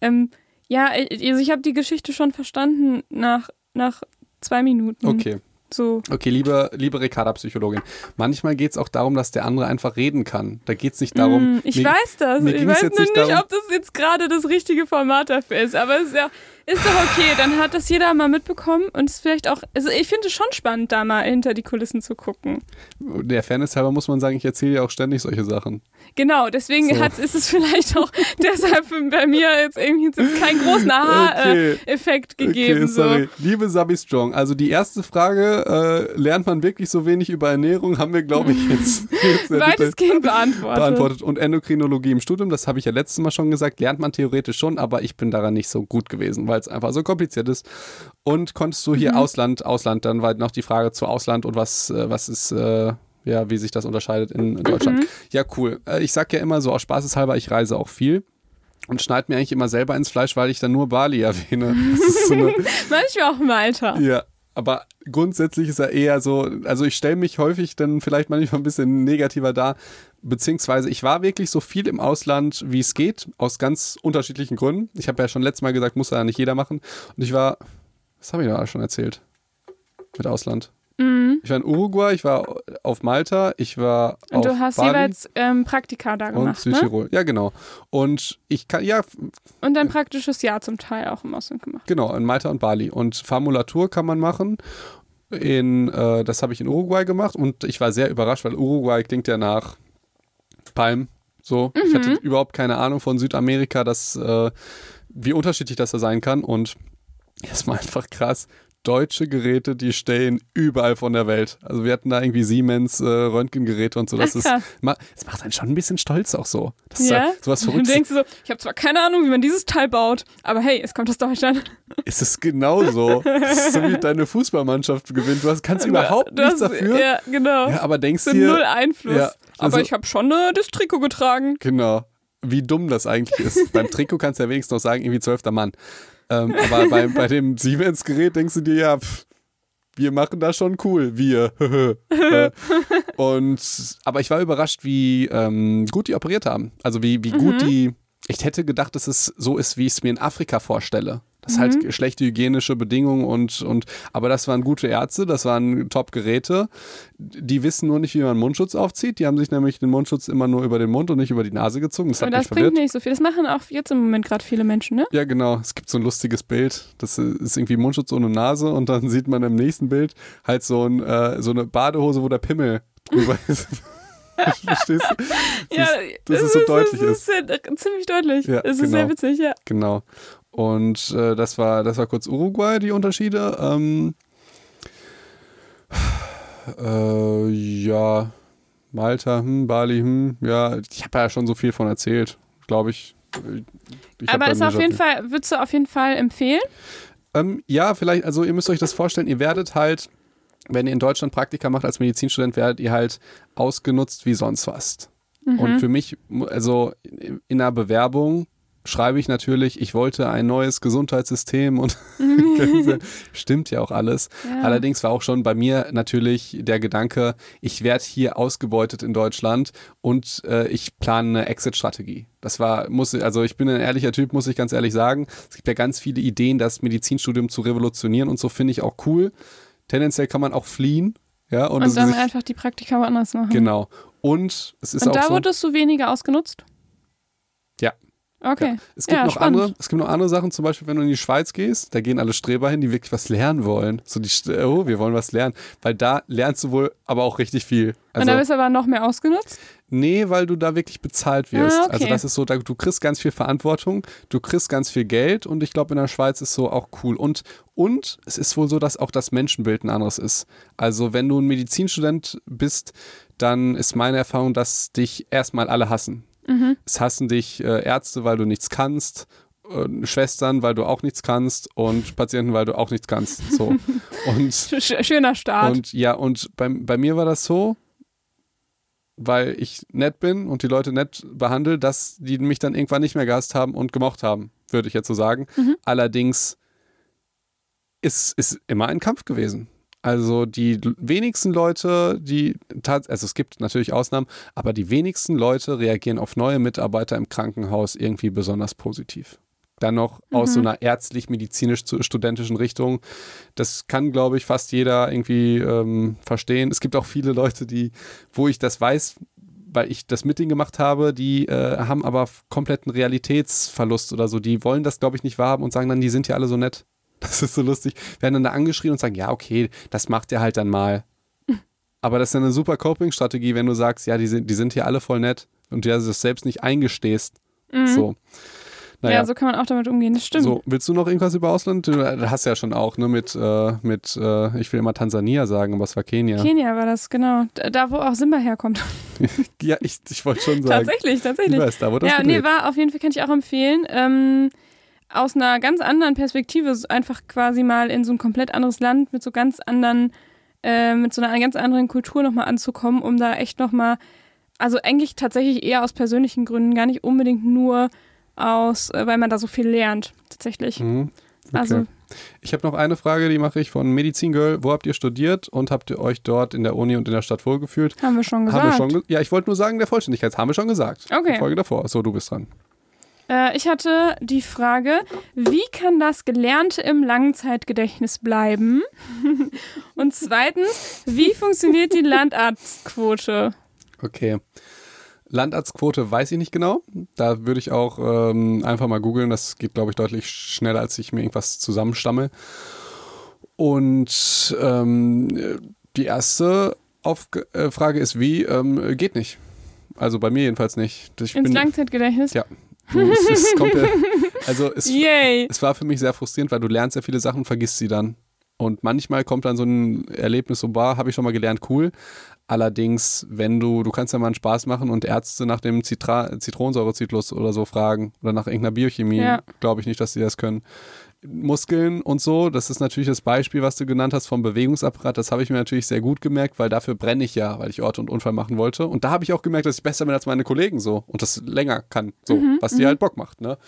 Ähm, ja, also ich habe die Geschichte schon verstanden nach, nach zwei Minuten. Okay. So. Okay, liebe, liebe Ricarda-Psychologin. Manchmal geht es auch darum, dass der andere einfach reden kann. Da geht es nicht darum. Mm, ich mir- weiß das. Ich weiß nur nicht nicht, darum- ob das jetzt gerade das richtige Format dafür ist. Aber es ist, ja, ist doch okay. Dann hat das jeder mal mitbekommen und es ist vielleicht auch. Also ich finde es schon spannend, da mal hinter die Kulissen zu gucken. Der Fairness halber muss man sagen, ich erzähle ja auch ständig solche Sachen. Genau, deswegen So. hat, ist es vielleicht auch [LAUGHS] deshalb bei mir jetzt irgendwie jetzt keinen großen Okay. Aha-Effekt gegeben. Okay, so. sorry. Liebe Sabi Strong, also die erste Frage, äh, lernt man wirklich so wenig über Ernährung, haben wir, glaube ich, jetzt, [LAUGHS] jetzt Weitestgehend beantwortet. beantwortet. Und Endokrinologie im Studium, das habe ich ja letztes Mal schon gesagt, lernt man theoretisch schon, aber ich bin daran nicht so gut gewesen, weil es einfach so kompliziert ist. Und konntest du Mhm. hier Ausland, Ausland, dann war noch die Frage zu Ausland und was, äh, was ist, äh, ja, wie sich das unterscheidet in, in Deutschland. Mhm. Ja, cool. Äh, ich sag ja immer so aus Spaßeshalber, ich reise auch viel. Und schneid mir eigentlich immer selber ins Fleisch, weil ich dann nur Bali [LAUGHS] erwähne. Das ist so eine, [LAUGHS] Manchmal auch Malta. ja, aber grundsätzlich ist er eher so, also ich stelle mich häufig dann vielleicht manchmal ein bisschen negativer dar, beziehungsweise ich war wirklich so viel im Ausland, wie es geht, aus ganz unterschiedlichen Gründen. Ich habe ja schon letztes Mal gesagt, muss ja nicht jeder machen. Und ich war, was habe ich da schon erzählt? Mit Ausland. Mhm. Ich war in Uruguay, ich war auf Malta, ich war Und auf du hast Bali jeweils ähm, Praktika da und gemacht, ne? Südtirol. Ja, genau. Und ich kann, ja, Und ein praktisches Jahr zum Teil auch im Ausland gemacht. Genau, in Malta und Bali. Und Formulatur kann man machen. In, äh, das habe ich in Uruguay gemacht und ich war sehr überrascht, weil Uruguay klingt ja nach Palm. So, ich hatte überhaupt keine Ahnung von Südamerika, dass, äh, wie unterschiedlich das da sein kann. Und [LAUGHS] erstmal einfach krass. Deutsche Geräte, die stehen überall von der Welt. Also wir hatten da irgendwie Siemens äh, Röntgengeräte und so. Das ist, das macht einen schon ein bisschen stolz auch so. Das ist Ja? halt sowas Du Verrücktes. denkst so, ich habe zwar keine Ahnung, wie man dieses Teil baut, aber hey, es kommt aus Deutschland. Es ist genauso. Es ist so wie [LAUGHS] deine Fußballmannschaft gewinnt. Du hast, kannst überhaupt Du nichts dafür. Ja, genau. Ja, aber denkst so dir, null Einfluss. Ja, also- aber ich habe schon äh, das Trikot getragen. genau, wie dumm das eigentlich ist. Beim Trikot kannst du ja wenigstens noch sagen, irgendwie zwölfter Mann. Ähm, aber bei, bei dem Siemens-Gerät denkst du dir, ja, pff, wir machen das schon cool, wir. [LAUGHS] Äh, und, aber ich war überrascht, wie ähm, gut die operiert haben. Also wie, wie Mhm. gut die, ich hätte gedacht, dass es so ist, wie ich es mir in Afrika vorstelle. Das ist Mhm. halt schlechte hygienische Bedingungen und, und, aber das waren gute Ärzte, das waren Top-Geräte. Die wissen nur nicht, wie man Mundschutz aufzieht. Die haben sich nämlich den Mundschutz immer nur über den Mund und nicht über die Nase gezogen. Das hat Aber das mich verwirrt. bringt nicht so viel. Das machen auch jetzt im Moment gerade viele Menschen, ne? Ja, genau. Es gibt so ein lustiges Bild. Das ist irgendwie Mundschutz ohne Nase und dann sieht man im nächsten Bild halt so, ein, äh, so eine Badehose, wo der Pimmel drüber [LAUGHS] ist. Verstehst du? Das ja, ist, dass es so deutlich das ist. ist. ziemlich deutlich. Ja, es ist genau. sehr witzig, ja. Genau. Und äh, das war das war kurz Uruguay, die Unterschiede. Ähm, äh, ja, Malta, hm, Bali, hm, ja, ich habe ja schon so viel von erzählt, glaube ich. ich Aber ist auf jeden Fall, würdest du auf jeden Fall empfehlen? Ähm, ja, vielleicht, also ihr müsst euch das vorstellen, ihr werdet halt, wenn ihr in Deutschland Praktika macht als Medizinstudent, werdet ihr halt ausgenutzt wie sonst was. Und für mich, also in in einer Bewerbung schreibe ich natürlich, ich wollte ein neues Gesundheitssystem und [LAUGHS] [LAUGHS] stimmt ja auch alles. Ja. Allerdings war auch schon bei mir natürlich der Gedanke, ich werde hier ausgebeutet in Deutschland und äh, ich plane eine Exit-Strategie. Das war, muss, also ich bin ein ehrlicher Typ, muss ich ganz ehrlich sagen. Es gibt ja ganz viele Ideen, das Medizinstudium zu revolutionieren und so finde ich auch cool. Tendenziell kann man auch fliehen. Ja, und, Und dann ist, einfach die Praktika woanders machen. genau. Und es ist Und auch da so. wurdest du weniger ausgenutzt? Okay. Ja. Es, gibt Ja, noch spannend. andere, es gibt noch andere Sachen, zum Beispiel, wenn du in die Schweiz gehst, da gehen alle Streber hin, die wirklich was lernen wollen. So die, oh, wir wollen was lernen. Weil da lernst du wohl aber auch richtig viel. Und da Also, bist du aber noch mehr ausgenutzt? nee, weil du da wirklich bezahlt wirst. Ah, okay. Also das ist so, du kriegst ganz viel Verantwortung, du kriegst ganz viel Geld und ich glaube, in der Schweiz ist so auch cool. Und, und es ist wohl so, dass auch das Menschenbild ein anderes ist. Also wenn du ein Medizinstudent bist, dann ist meine Erfahrung, dass dich erstmal alle hassen. Mhm. Es hassen dich äh, Ärzte, weil du nichts kannst, äh, Schwestern, weil du auch nichts kannst und Patienten, weil du auch nichts kannst. So. [LAUGHS] Und, Sch schöner Start. und ja, und bei, bei mir war das so, weil ich nett bin und die Leute nett behandle, dass die mich dann irgendwann nicht mehr gehasst haben und gemocht haben, würde ich jetzt so sagen. Mhm. Allerdings ist es immer ein Kampf gewesen. Also die wenigsten Leute, die also es gibt natürlich Ausnahmen, aber die wenigsten Leute reagieren auf neue Mitarbeiter im Krankenhaus irgendwie besonders positiv. Dann noch aus so einer ärztlich-medizinisch-studentischen Richtung. Das kann, glaube ich, fast jeder irgendwie ähm, verstehen. Es gibt auch viele Leute, die, wo ich das weiß, weil ich das mit denen gemacht habe, die äh, haben aber kompletten Realitätsverlust oder so. Die wollen das, glaube ich, nicht wahrhaben und sagen dann, die sind ja alle so nett. Das ist so lustig. Werden dann da angeschrien und sagen, ja, okay, das macht ihr halt dann mal. Aber das ist ja eine super Coping-Strategie, wenn du sagst, ja, die sind, die sind hier alle voll nett und du das selbst nicht eingestehst. Mhm. So. Naja. Ja, so kann man auch damit umgehen, das stimmt. So, willst du noch irgendwas über Ausland? Du äh, hast ja schon auch, ne, mit, äh, mit äh, ich will immer Tansania sagen, aber es war Kenia. Kenia war das, genau. Da, wo auch Simba herkommt. [LAUGHS] Ja, ich, ich wollte schon sagen. tatsächlich, tatsächlich. Ich weiß, da wurde das Ja, nee, gedreht. war auf jeden Fall, kann ich auch empfehlen. Ähm, aus einer ganz anderen Perspektive, einfach quasi mal in so ein komplett anderes Land mit so ganz anderen, äh, mit so einer ganz anderen Kultur nochmal anzukommen, um da echt nochmal, also eigentlich tatsächlich eher aus persönlichen Gründen, gar nicht unbedingt nur aus, äh, weil man da so viel lernt, tatsächlich. Mhm. Okay. Also, ich habe noch eine Frage, die mache ich von Medizin Girl. Wo habt ihr studiert und habt ihr euch dort in der Uni und in der Stadt wohlgefühlt? haben wir schon gesagt. Wir schon ge ja, ich wollte nur sagen, der Vollständigkeit, haben wir schon gesagt. Okay. Die Folge davor. So, du bist dran. Äh, ich hatte die Frage, wie kann das Gelernte im Langzeitgedächtnis bleiben? [LAUGHS] Und zweitens, wie funktioniert die Landarztquote? Okay. Landarztquote weiß ich nicht genau. Da würde ich auch ähm, einfach mal googeln. Das geht, glaube ich, deutlich schneller, als ich mir irgendwas zusammenstamme. Und ähm, die erste Auf äh, Frage ist, wie? Ähm, geht nicht. Also bei mir jedenfalls nicht. Ich Ins bin, Langzeitgedächtnis? Ja. Du, es, es [LAUGHS] ja, also es, es war für mich sehr frustrierend, weil du lernst ja viele Sachen und vergisst sie dann. Und manchmal kommt dann so ein Erlebnis so, bah, habe ich schon mal gelernt, cool. Allerdings, wenn du, du kannst ja mal einen Spaß machen und Ärzte nach dem Zitronensäurezyklus oder so fragen oder nach irgendeiner Biochemie, Ja. glaube ich nicht, dass sie das können. Muskeln und so, das ist natürlich das Beispiel, was du genannt hast vom Bewegungsapparat. Das habe ich mir natürlich sehr gut gemerkt, weil dafür brenne ich ja, weil ich Ort und Unfall machen wollte. Und da habe ich auch gemerkt, dass ich besser bin als meine Kollegen so und das länger kann, so, was dir halt Bock macht. Ne?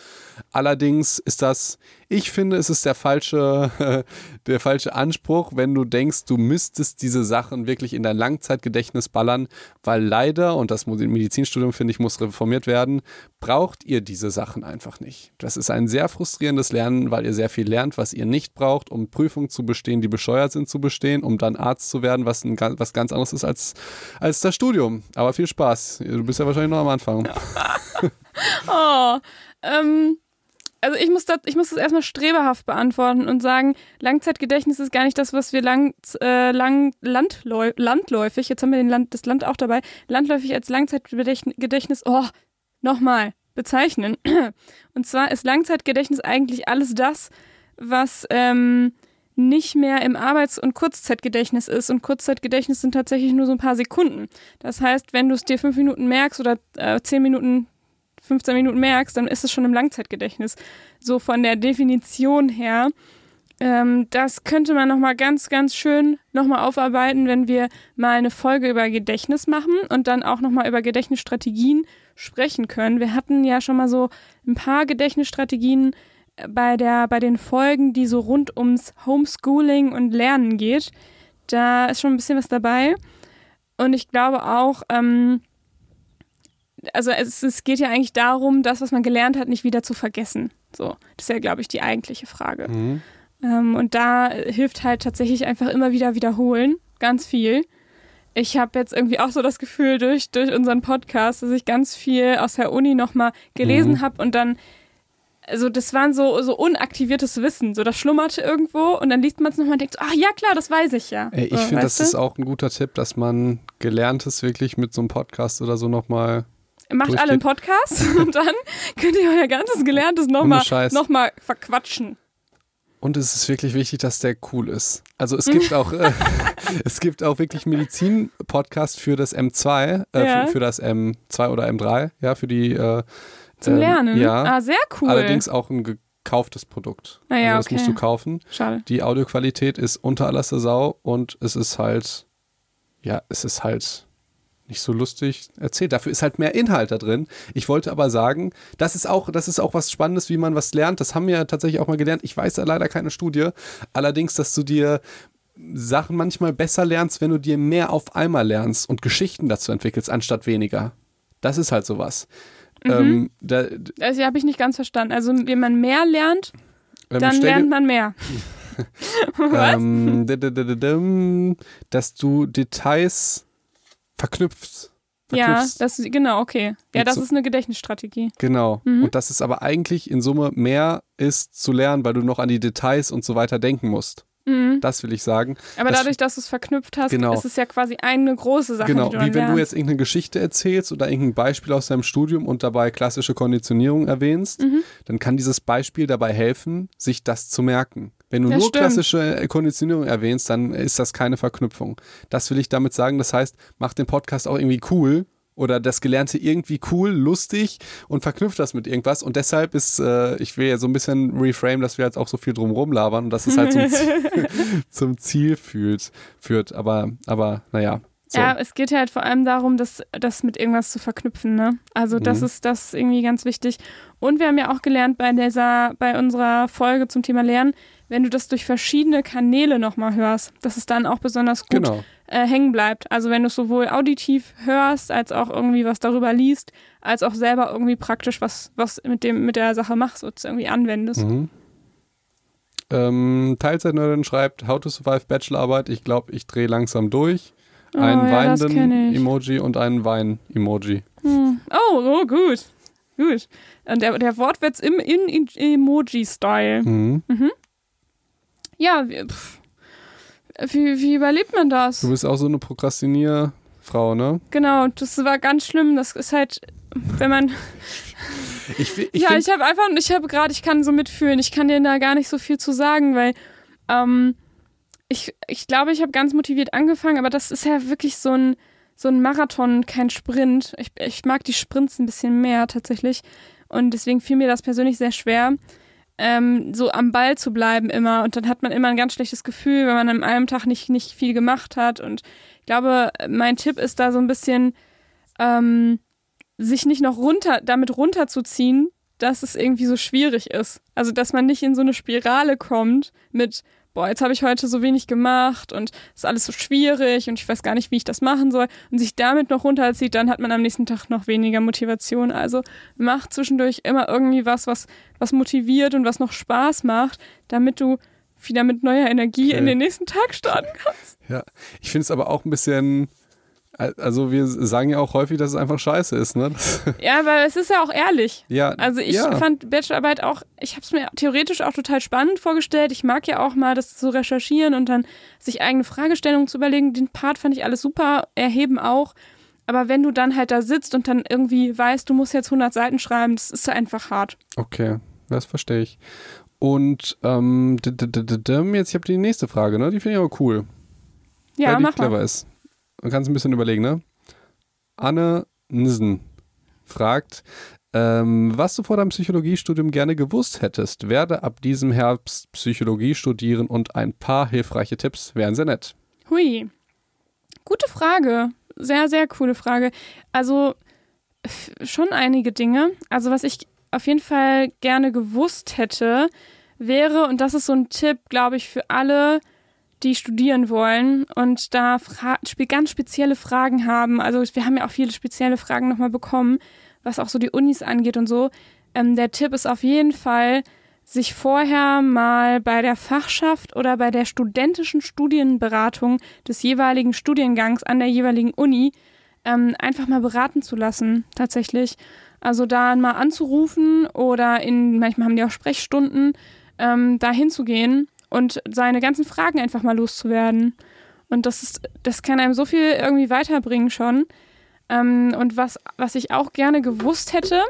Allerdings ist das, ich finde, es ist der falsche, [LAUGHS] der falsche Anspruch, wenn du denkst, du müsstest diese Sachen wirklich in dein Langzeitgedächtnis ballern, weil leider, und das Medizinstudium, finde ich, muss reformiert werden, braucht ihr diese Sachen einfach nicht. Das ist ein sehr frustrierendes Lernen, weil ihr sehr viel lernt, was ihr nicht braucht, um Prüfungen zu bestehen, die bescheuert sind zu bestehen, um dann Arzt zu werden, was, ein, was ganz anderes ist als, als das Studium. Aber viel Spaß. Du bist ja wahrscheinlich noch am Anfang. [LAUGHS] Oh, ähm, also ich muss, das, ich muss das erstmal streberhaft beantworten und sagen, Langzeitgedächtnis ist gar nicht das, was wir lang, äh, lang landläu landläufig, jetzt haben wir den Land, das Land auch dabei, landläufig als Langzeitgedächtnis, oh, nochmal, bezeichnen. [CLEARS THROAT] Und zwar ist Langzeitgedächtnis eigentlich alles das, was ähm, nicht mehr im Arbeits- und Kurzzeitgedächtnis ist. Und Kurzzeitgedächtnis sind tatsächlich nur so ein paar Sekunden. Das heißt, wenn du es dir fünf Minuten merkst oder äh, zehn Minuten 15 Minuten merkst, dann ist es schon im Langzeitgedächtnis. So von der Definition her. Ähm, das könnte man nochmal ganz, ganz schön nochmal aufarbeiten, wenn wir mal eine Folge über Gedächtnis machen und dann auch nochmal über Gedächtnisstrategien sprechen können. Wir hatten ja schon mal so ein paar Gedächtnisstrategien äh, bei, der, bei den Folgen, die so rund ums Homeschooling und Lernen geht. Da ist schon ein bisschen was dabei. Und ich glaube auch, ähm, also es, es geht ja eigentlich darum, das, was man gelernt hat, nicht wieder zu vergessen. So, das ist ja, glaube ich, die eigentliche Frage. Ähm, und da hilft halt tatsächlich einfach immer wieder wiederholen, ganz viel. ich habe jetzt irgendwie auch so das Gefühl durch, durch unseren Podcast, dass ich ganz viel aus der Uni nochmal gelesen Mhm. habe und dann, also das waren so, so unaktiviertes Wissen, so das schlummerte irgendwo und dann liest man es nochmal und denkt, ach ja klar, das weiß ich ja. Ey, ich so, finde, das du? ist auch ein guter Tipp, dass man Gelerntes wirklich mit so einem Podcast oder so nochmal. Macht alle einen Podcast [LAUGHS] und dann könnt ihr euer ganzes Gelerntes nochmal noch mal verquatschen. Und es ist wirklich wichtig, dass der cool ist. Also es gibt auch, äh, [LAUGHS] es gibt auch wirklich Medizin-Podcast für das M2, äh, Ja. für, für das M2 oder M3, ja, für die äh, Zum ähm, Lernen. Ja, Ah, sehr cool. allerdings auch ein gekauftes Produkt. Ah ja, also das okay. musst du kaufen. Schade. Die Audioqualität ist unter aller Sau und es ist halt, ja, es ist halt nicht so lustig erzählt. Dafür ist halt mehr Inhalt da drin. Ich wollte aber sagen, das ist auch, das ist auch was Spannendes, wie man was lernt. Das haben wir ja tatsächlich auch mal gelernt. Ich weiß da leider keine Studie. Allerdings, dass du dir Sachen manchmal besser lernst, wenn du dir mehr auf einmal lernst und Geschichten dazu entwickelst, anstatt weniger. Das ist halt sowas. Mhm. Ähm, da, Also habe ich nicht ganz verstanden. Also wenn man mehr lernt, dann lernt man mehr. [LAUGHS] [LAUGHS] Was? ähm, dass du Details verknüpfst. ja, das genau, okay. Ja, das so- ist eine Gedächtnisstrategie. genau. Mhm. Und dass es aber eigentlich in Summe mehr ist zu lernen, weil du noch an die Details und so weiter denken musst. Mhm. Das will ich sagen. Aber das- dadurch, dass du es verknüpft hast, Genau. ist es ja quasi eine große Sache, genau, die du wie wenn du lernst. jetzt irgendeine Geschichte erzählst oder irgendein Beispiel aus deinem Studium und dabei klassische Konditionierung erwähnst, Mhm. dann kann dieses Beispiel dabei helfen, sich das zu merken. Wenn du Ja, nur stimmt. klassische äh, Konditionierung erwähnst, dann ist das keine Verknüpfung. Das will ich damit sagen. Das heißt, mach den Podcast auch irgendwie cool oder das Gelernte irgendwie cool, lustig und verknüpft das mit irgendwas. Und deshalb ist, äh, ich will ja so ein bisschen reframe, dass wir jetzt auch so viel drum labern und dass es halt zum, [LAUGHS] Ziel, [LAUGHS] zum Ziel fühlt, führt. Aber, aber naja. So. Ja, es geht halt vor allem darum, das, das mit irgendwas zu verknüpfen, ne? Also das Mhm. ist das ist irgendwie ganz wichtig. Und wir haben ja auch gelernt bei dieser, bei unserer Folge zum Thema Lernen, wenn du das durch verschiedene Kanäle nochmal hörst, dass es dann auch besonders gut Genau. äh, hängen bleibt. Also wenn du es sowohl auditiv hörst, als auch irgendwie was darüber liest, als auch selber irgendwie praktisch was, was mit dem, mit der Sache machst und es irgendwie anwendest. Mhm. Ähm, Teilzeitnerdin schreibt, How to Survive Bachelorarbeit. Ich glaube, ich drehe langsam durch. Einen oh, ja, weinenden. Emoji und einen Wein-Emoji. Hm. Oh, oh, gut. Gut. Und der, der Wortwitz im in, in Emoji-Style. Mhm. Ja, wie, pff. wie, wie überlebt man das? Du bist auch so eine Prokrastinierfrau, ne? Genau, das war ganz schlimm. Das ist halt, wenn man. [LAUGHS] Ich, ich ja, ich habe einfach, ich habe gerade, ich kann so mitfühlen. Ich kann dir da gar nicht so viel zu sagen, weil ähm, ich, ich glaube, ich habe ganz motiviert angefangen, aber das ist ja wirklich so ein, so ein Marathon, kein Sprint. Ich, ich mag die Sprints ein bisschen mehr tatsächlich. Und deswegen fiel mir das persönlich sehr schwer, ähm, so am Ball zu bleiben immer. Und dann hat man immer ein ganz schlechtes Gefühl, wenn man an einem Tag nicht, nicht viel gemacht hat. Und ich glaube, mein Tipp ist da so ein bisschen, ähm, sich nicht noch runter, damit runterzuziehen, dass es irgendwie so schwierig ist. Also, dass man nicht in so eine Spirale kommt mit, boah, jetzt habe ich heute so wenig gemacht und es ist alles so schwierig und ich weiß gar nicht, wie ich das machen soll und sich damit noch runterzieht, dann hat man am nächsten Tag noch weniger Motivation. Also mach zwischendurch immer irgendwie was, was, was motiviert und was noch Spaß macht, damit du wieder mit neuer Energie Okay. in den nächsten Tag starten kannst. ja. ich finde es aber auch ein bisschen. Also, wir sagen ja auch häufig, dass es einfach scheiße ist, ne? [LAUGHS] Ja, aber es ist ja auch ehrlich. ja. Also ich ja. fand Bachelorarbeit auch, ich habe es mir theoretisch auch total spannend vorgestellt. Ich mag ja auch mal das zu recherchieren und dann sich eigene Fragestellungen zu überlegen. Den Part fand ich alles super, erheben auch. Aber wenn du dann halt da sitzt und dann irgendwie weißt, du musst jetzt 100 Seiten schreiben, das ist einfach hart. Okay, das verstehe ich. Und ähm, jetzt, ich habe die nächste Frage, ne? Die finde ich aber cool. Ja, weil die mach clever mal. ist. Du kannst ein bisschen überlegen, ne? Anne Nsen fragt, ähm, was du vor deinem Psychologiestudium gerne gewusst hättest, werde ab diesem Herbst Psychologie studieren und ein paar hilfreiche Tipps wären sehr nett. Hui. Gute Frage. Sehr, sehr coole Frage. Also schon einige Dinge. Also was ich auf jeden Fall gerne gewusst hätte, wäre, und das ist so ein Tipp, glaube ich, für alle, die studieren wollen und da ganz spezielle Fragen haben. Also wir haben ja auch viele spezielle Fragen nochmal bekommen, was auch so die Unis angeht und so. Ähm, der Tipp ist auf jeden Fall, sich vorher mal bei der Fachschaft oder bei der studentischen Studienberatung des jeweiligen Studiengangs an der jeweiligen Uni ähm, einfach mal beraten zu lassen, tatsächlich. Also da mal anzurufen oder in, manchmal haben die auch Sprechstunden, ähm, da hinzugehen und seine ganzen Fragen einfach mal loszuwerden. Und das ist, das kann einem so viel irgendwie weiterbringen schon. Ähm, und was, was ich auch gerne gewusst hätte,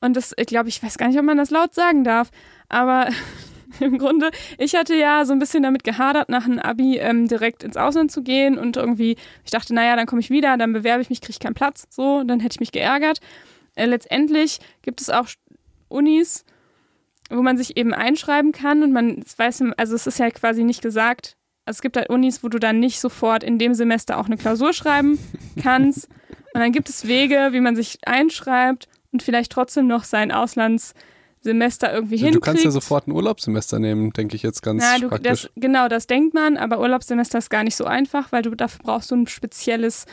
und das, ich glaube, ich weiß gar nicht, ob man das laut sagen darf, aber [LAUGHS] im Grunde, ich hatte ja so ein bisschen damit gehadert, nach einem Abi ähm, direkt ins Ausland zu gehen und irgendwie, ich dachte, naja, dann komme ich wieder, dann bewerbe ich mich, kriege ich keinen Platz, so, dann hätte ich mich geärgert. Äh, letztendlich gibt es auch Unis, wo man sich eben einschreiben kann und man weiß, also es ist ja quasi nicht gesagt, also es gibt halt Unis, wo du dann nicht sofort in dem Semester auch eine Klausur schreiben [LAUGHS] kannst. Und dann gibt es Wege, wie man sich einschreibt und vielleicht trotzdem noch sein Auslandssemester irgendwie hinkriegt. Du kannst ja sofort ein Urlaubssemester nehmen, denke ich jetzt ganz Na, du, praktisch. Das, genau, das denkt man, aber Urlaubssemester ist gar nicht so einfach, weil du dafür brauchst du ein spezielles,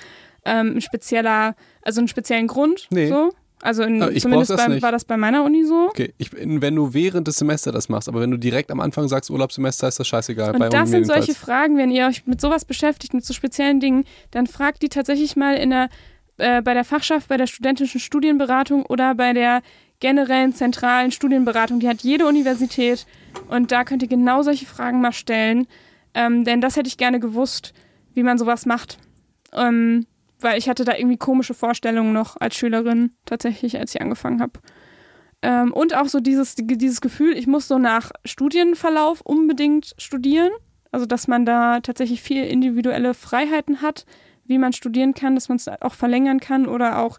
ähm, ein spezieller, also einen speziellen Grund. Nee. So. Also in, ich zumindest bei, war das bei meiner Uni so. Okay, ich, wenn du während des Semesters das machst, aber wenn du direkt am Anfang sagst Urlaubssemester, ist das scheißegal. Und bei das sind solche. Fragen, wenn ihr euch mit sowas beschäftigt, mit so speziellen Dingen, dann fragt die tatsächlich mal in der, äh, bei der Fachschaft, bei der studentischen Studienberatung oder bei der generellen zentralen Studienberatung. Die hat jede Universität und da könnt ihr genau solche Fragen mal stellen. Ähm, denn das hätte ich gerne gewusst, wie man sowas macht. Ähm, weil ich hatte da irgendwie komische Vorstellungen noch als Schülerin, tatsächlich, als ich angefangen habe. Ähm, und auch so dieses, dieses Gefühl, ich muss so nach Studienverlauf unbedingt studieren. Also, dass man da tatsächlich viel individuelle Freiheiten hat, wie man studieren kann, dass man es auch verlängern kann oder auch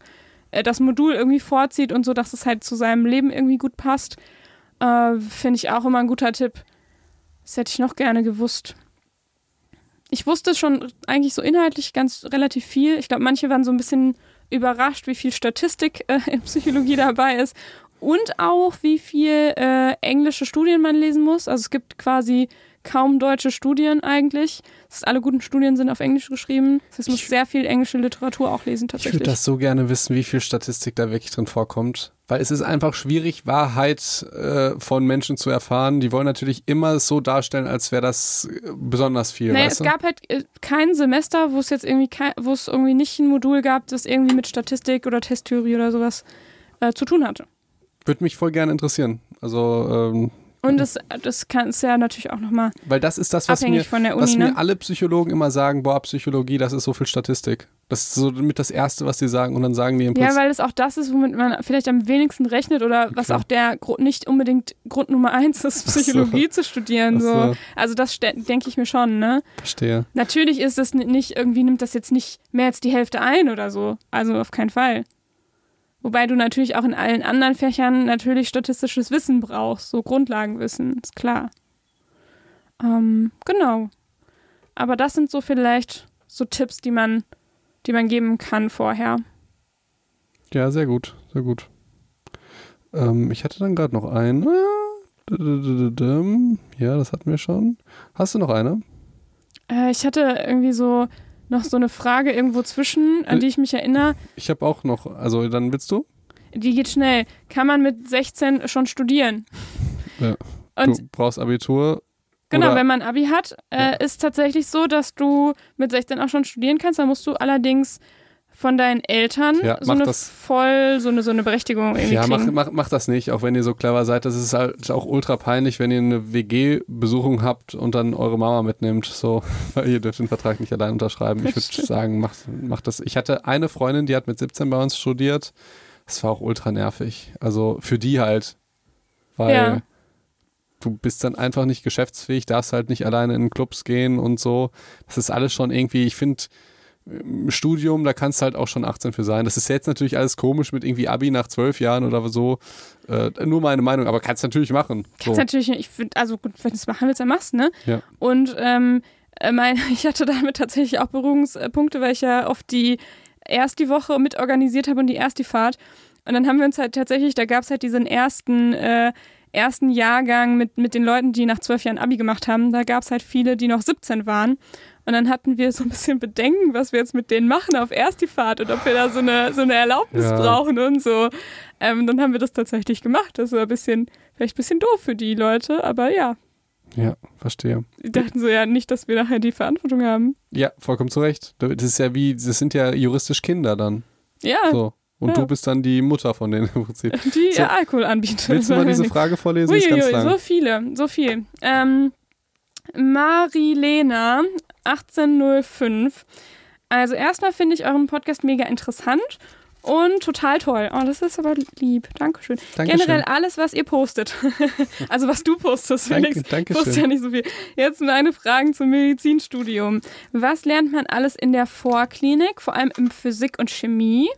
äh, das Modul irgendwie vorzieht und so, dass es halt zu seinem Leben irgendwie gut passt. Äh, Finde ich auch immer ein guter Tipp. Das hätte ich noch gerne gewusst ich wusste schon eigentlich so inhaltlich ganz relativ viel. Ich glaube, manche waren so ein bisschen überrascht, wie viel Statistik äh, [LAUGHS] in Psychologie dabei ist und auch wie viel äh, englische Studien man lesen muss. Also es gibt quasi kaum deutsche Studien eigentlich. Heißt, alle guten Studien sind auf Englisch geschrieben. Das heißt, man muss sehr viel englische Literatur auch lesen Ich tatsächlich. würde das so gerne wissen, wie viel Statistik da wirklich drin vorkommt. Weil es ist einfach schwierig, Wahrheit äh, von Menschen zu erfahren. Die wollen natürlich immer so darstellen, als wäre das äh, besonders viel. Naja, es gab halt äh, kein Semester, wo es jetzt irgendwie kein, wo es irgendwie nicht ein Modul gab, das irgendwie mit Statistik oder Testtheorie oder sowas äh, zu tun hatte. Würde mich voll gerne interessieren. Also, ähm, Und das, das kann ist ja natürlich auch nochmal weil das ist das, was, mir, von der was Uni, mir ne? alle Psychologen immer sagen, boah, Psychologie, das ist so viel Statistik. Das ist so mit das Erste, was die sagen und dann sagen die im Ja, Prinzip, weil es auch das ist, womit man vielleicht am wenigsten rechnet oder was Klar. auch der Gru- nicht unbedingt Grund Nummer eins ist, [LAUGHS] Ach so. Psychologie zu studieren. So. so. Also das denke ich mir schon, ne? verstehe. Natürlich ist es n- nicht, irgendwie nimmt das jetzt nicht mehr als die Hälfte ein oder so. Also auf keinen Fall. Wobei du natürlich auch in allen anderen Fächern natürlich statistisches Wissen brauchst, so Grundlagenwissen, ist klar. Ähm, genau. Aber das sind so vielleicht so Tipps, die man, die man geben kann vorher. Ja, sehr gut, sehr gut. Ähm, ich hatte dann gerade noch eine. Ja, das hatten wir schon. Hast du noch eine? Äh, ich hatte irgendwie so noch so eine Frage irgendwo zwischen, an die ich mich erinnere. Ich habe auch noch, also dann willst du? Die geht schnell. Kann man mit 16 schon studieren? Ja. Und du brauchst Abitur. Genau, Oder- wenn man Abi hat, äh, ist tatsächlich so, dass du mit 16 auch schon studieren kannst. Dann musst du allerdings von deinen Eltern Ja, so eine das. voll, so eine, so eine Berechtigung irgendwie Ja, mach, mach, mach das nicht, auch wenn ihr so clever seid. Das ist halt auch ultra peinlich, wenn ihr eine WG-Besuchung habt und dann eure Mama mitnimmt. So, [LAUGHS] weil ihr dürft den Vertrag nicht allein unterschreiben. Ich würde sagen, macht mach das. Ich hatte eine Freundin, die hat mit 17 bei uns studiert. Das war auch ultra nervig. Also für die halt. Weil Ja. Du bist dann einfach nicht geschäftsfähig, darfst halt nicht alleine in Clubs gehen und so. Das ist alles schon irgendwie, ich finde, Studium, da kannst du halt auch schon 18 für sein. Das ist jetzt natürlich alles komisch mit irgendwie Abi nach zwölf Jahren oder so. Äh, nur meine Meinung, aber kannst natürlich machen. So. Kannst natürlich, ich find, also gut, wenn du es machen willst, dann machst, ne? Ja. Und ähm, äh, mein, [LAUGHS] ich hatte damit tatsächlich auch Berührungspunkte, weil ich ja oft die erst die Woche mit organisiert habe und die erst die Fahrt. Und dann haben wir uns halt tatsächlich, da gab es halt diesen ersten, äh, ersten Jahrgang mit, mit den Leuten, die nach zwölf Jahren Abi gemacht haben. Da gab es halt viele, die noch 17 waren. Und dann hatten wir so ein bisschen Bedenken, was wir jetzt mit denen machen auf Erstifahrt und ob wir da so eine, so eine Erlaubnis Ja. brauchen und so. Ähm, dann haben wir das tatsächlich gemacht. Das war ein bisschen, vielleicht ein bisschen doof für die Leute, aber ja. Ja, verstehe. Die dachten so, ja, nicht, dass wir nachher die Verantwortung haben. Ja, vollkommen zu Recht. Das ist ja wie, das sind ja juristisch Kinder dann. Ja, So. Und Ja. du bist dann die Mutter von denen im Prinzip. [LAUGHS] die So. Alkohol anbieten. Willst du mal diese Frage vorlesen? Die ist ganz Uiuiui, lang. so viele, so viel. Ähm, Marilena, 1805. Also erstmal finde ich euren Podcast mega interessant und total toll. Oh, das ist aber lieb. Dankeschön. Dankeschön. Generell alles, was ihr postet. [LAUGHS] also was du postest, Felix. danke Ich poste schön. ja nicht so viel. Jetzt meine Fragen zum Medizinstudium. Was lernt man alles in der Vorklinik, vor allem in Physik und Chemie?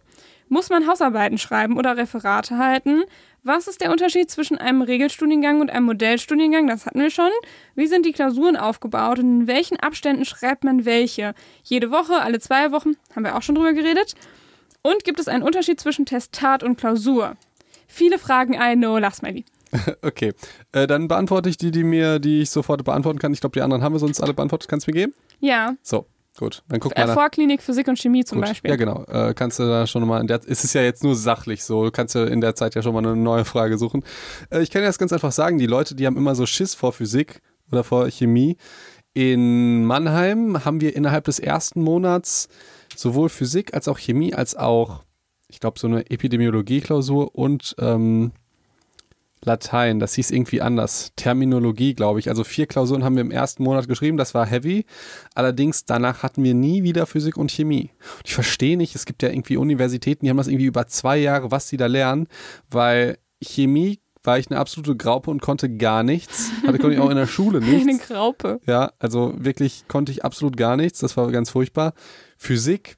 Muss man Hausarbeiten schreiben oder Referate halten? Was ist der Unterschied zwischen einem Regelstudiengang und einem Modellstudiengang? Das hatten wir schon. Wie sind die Klausuren aufgebaut und in welchen Abständen schreibt man welche? Jede Woche, alle zwei Wochen? Haben wir auch schon drüber geredet. Und gibt es einen Unterschied zwischen Testat und Klausur? Viele Fragen, I know, Lachsmiley. [LAUGHS] Okay, äh, dann beantworte ich die, die mir, die ich sofort beantworten kann. Ich glaube, die anderen haben wir sonst alle beantwortet. Kannst du mir geben? Ja, So, gut. Dann guck mal. Vorklinik, Physik und Chemie zum Gut. Beispiel. Ja, genau. Äh, kannst du da schon mal in der es ist ja jetzt nur sachlich so, du kannst ja in der Zeit ja schon mal eine neue Frage suchen. Äh, ich kann dir das ganz einfach sagen, die Leute, die haben immer so Schiss vor Physik oder vor Chemie. In Mannheim haben wir innerhalb des ersten Monats sowohl Physik als auch Chemie als auch, ich glaube, so eine Epidemiologie-Klausur und ähm, Latein, das hieß irgendwie anders. Terminologie, glaube ich. Also vier Klausuren haben wir im ersten Monat geschrieben, das war heavy. Allerdings danach hatten wir nie wieder Physik und Chemie. Und ich verstehe nicht, es gibt ja irgendwie Universitäten, die haben das irgendwie über zwei Jahre, was die da lernen, weil Chemie war ich eine absolute Graupe und konnte gar nichts. Hatte konnte ich auch in der Schule [LAUGHS] Eine nichts. Graupe. Ja, also wirklich konnte ich absolut gar nichts. Das war ganz furchtbar. Physik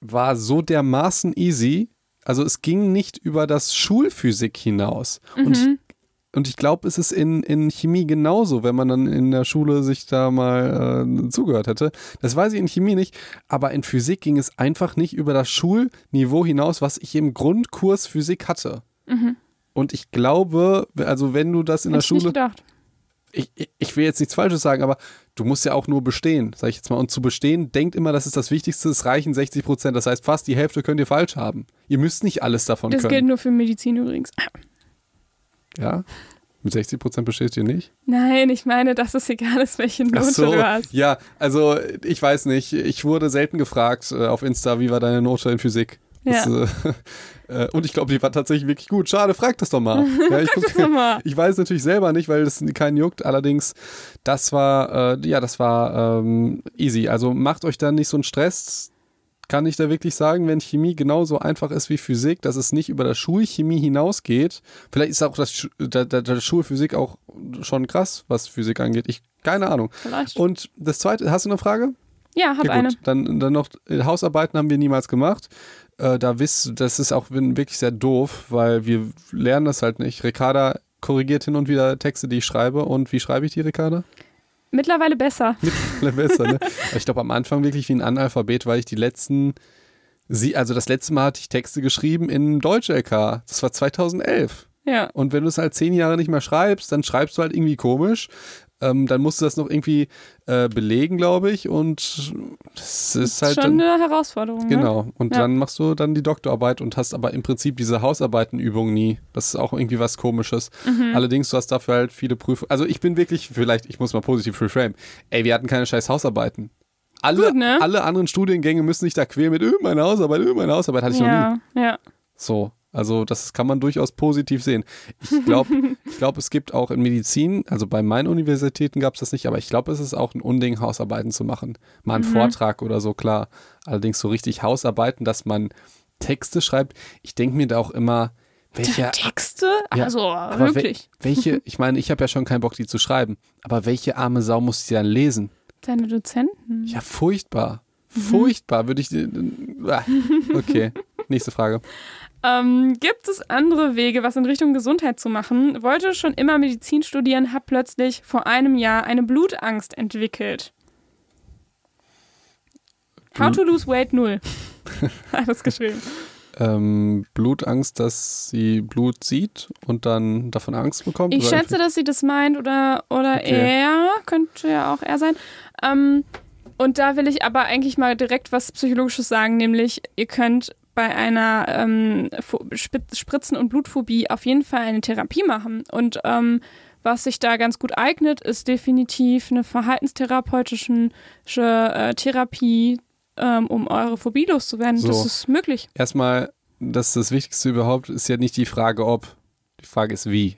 war so dermaßen easy. Also es ging nicht über das Schulphysik hinaus. Und ich, und ich glaube, es ist in, in Chemie genauso, wenn man dann in der Schule sich da mal äh, zugehört hätte. Das weiß ich in Chemie nicht, aber in Physik ging es einfach nicht über das Schulniveau hinaus, was ich im Grundkurs Physik hatte. Und ich glaube, also wenn du das in Hätte der ich nicht Schule gedacht. Ich, ich- will jetzt nichts Falsches sagen, aber du musst ja auch nur bestehen, sag ich jetzt mal. Und zu bestehen, denkt immer, das ist das Wichtigste, es reichen 60 Prozent. Das heißt, fast die Hälfte könnt ihr falsch haben. Ihr müsst nicht alles davon Das gilt können. nur für Medizin übrigens. Ja? Mit 60 Prozent besteht ihr nicht? Nein, ich meine, dass es egal ist, welche Note so, du hast. ja, also ich weiß nicht. Ich wurde selten gefragt äh, auf Insta, wie war deine Note in Physik? Das, äh, [LAUGHS] äh, und ich glaube, die war tatsächlich wirklich gut. Schade, frag das doch mal. [LAUGHS] Ja, ich, guck, das mal. [LAUGHS] ich weiß natürlich selber nicht, weil das keinen juckt. Allerdings, das war, äh, ja, das war ähm, easy. Also macht euch da nicht so einen Stress. Kann ich da wirklich sagen, wenn Chemie genauso einfach ist wie Physik, dass es nicht über das Schulchemie hinausgeht. Vielleicht ist auch das, Schu- da, da, da Schulphysik auch schon krass, was Physik angeht. Ich, keine Ahnung. Vielleicht. Und das zweite, hast du eine Frage? ja, hab Ja, eine. Dann, dann noch, äh, Hausarbeiten haben wir niemals gemacht. Äh, da wisst, das ist auch wirklich sehr doof, weil wir lernen das halt nicht. Ricarda korrigiert hin und wieder Texte, die ich schreibe. Und wie schreibe ich die, Ricarda? Mittlerweile besser. Alle besser, ne? [LAUGHS] Ich glaube am Anfang wirklich wie ein Analphabet, weil ich die letzten, sie, also das letzte Mal hatte ich Texte geschrieben in Deutsch-LK. Das war 2011. Ja. Und wenn du es halt zehn Jahre nicht mehr schreibst, dann schreibst du halt irgendwie komisch. Ähm, dann musst du das noch irgendwie äh, belegen, glaube ich. Und das ist halt Schon dann, eine Herausforderung. Ne? Genau. Und Ja. dann machst du dann die Doktorarbeit und hast aber im Prinzip diese Hausarbeitenübung nie. Das ist auch irgendwie was Komisches. Mhm. Allerdings, du hast dafür halt viele Prüfungen. Also ich bin wirklich, vielleicht, ich muss mal positiv reframe. Ey, wir hatten keine scheiß Hausarbeiten. Alle, Gut, ne? alle anderen Studiengänge müssen sich da quälen mit, öh, meine Hausarbeit, öh, meine Hausarbeit hatte ich noch nie. Ja, ja. So, also das kann man durchaus positiv sehen. Ich glaube, [LAUGHS] ich glaub, es gibt auch in Medizin, also bei meinen Universitäten gab es das nicht, aber ich glaube, es ist auch ein Unding, Hausarbeiten zu machen. Mal einen Vortrag oder so, klar. Allerdings so richtig Hausarbeiten, dass man Texte schreibt. Ich denke mir da auch immer, welche, Texte? Ja, Also, wirklich. welche, [LAUGHS] ich meine, ich habe ja schon keinen Bock, die zu schreiben, aber welche arme Sau muss die dann lesen? Deine Dozenten? Ja, furchtbar. Furchtbar, würde ich. Ah, Okay, nächste Frage. [LAUGHS] Ähm, gibt es andere Wege, was in Richtung Gesundheit zu machen? Wollte schon immer Medizin studieren, habe plötzlich vor einem Jahr eine Blutangst entwickelt. How to lose weight null. [LAUGHS] Hat es geschrieben. ähm, Blutangst, dass sie Blut sieht und dann davon Angst bekommt? Ich schätze, dass sie das meint oder, oder Okay. er, könnte ja auch er sein. Ähm, Und da will ich aber eigentlich mal direkt was Psychologisches sagen, nämlich ihr könnt bei einer ähm, Spritzen- und Blutphobie auf jeden Fall eine Therapie machen. Und ähm, was sich da ganz gut eignet, ist definitiv eine verhaltenstherapeutische äh, Therapie, ähm, um eure Phobie loszuwerden. So. Das ist möglich. Erstmal, das ist das Wichtigste überhaupt, ist ja nicht die Frage, ob. Die Frage ist, wie.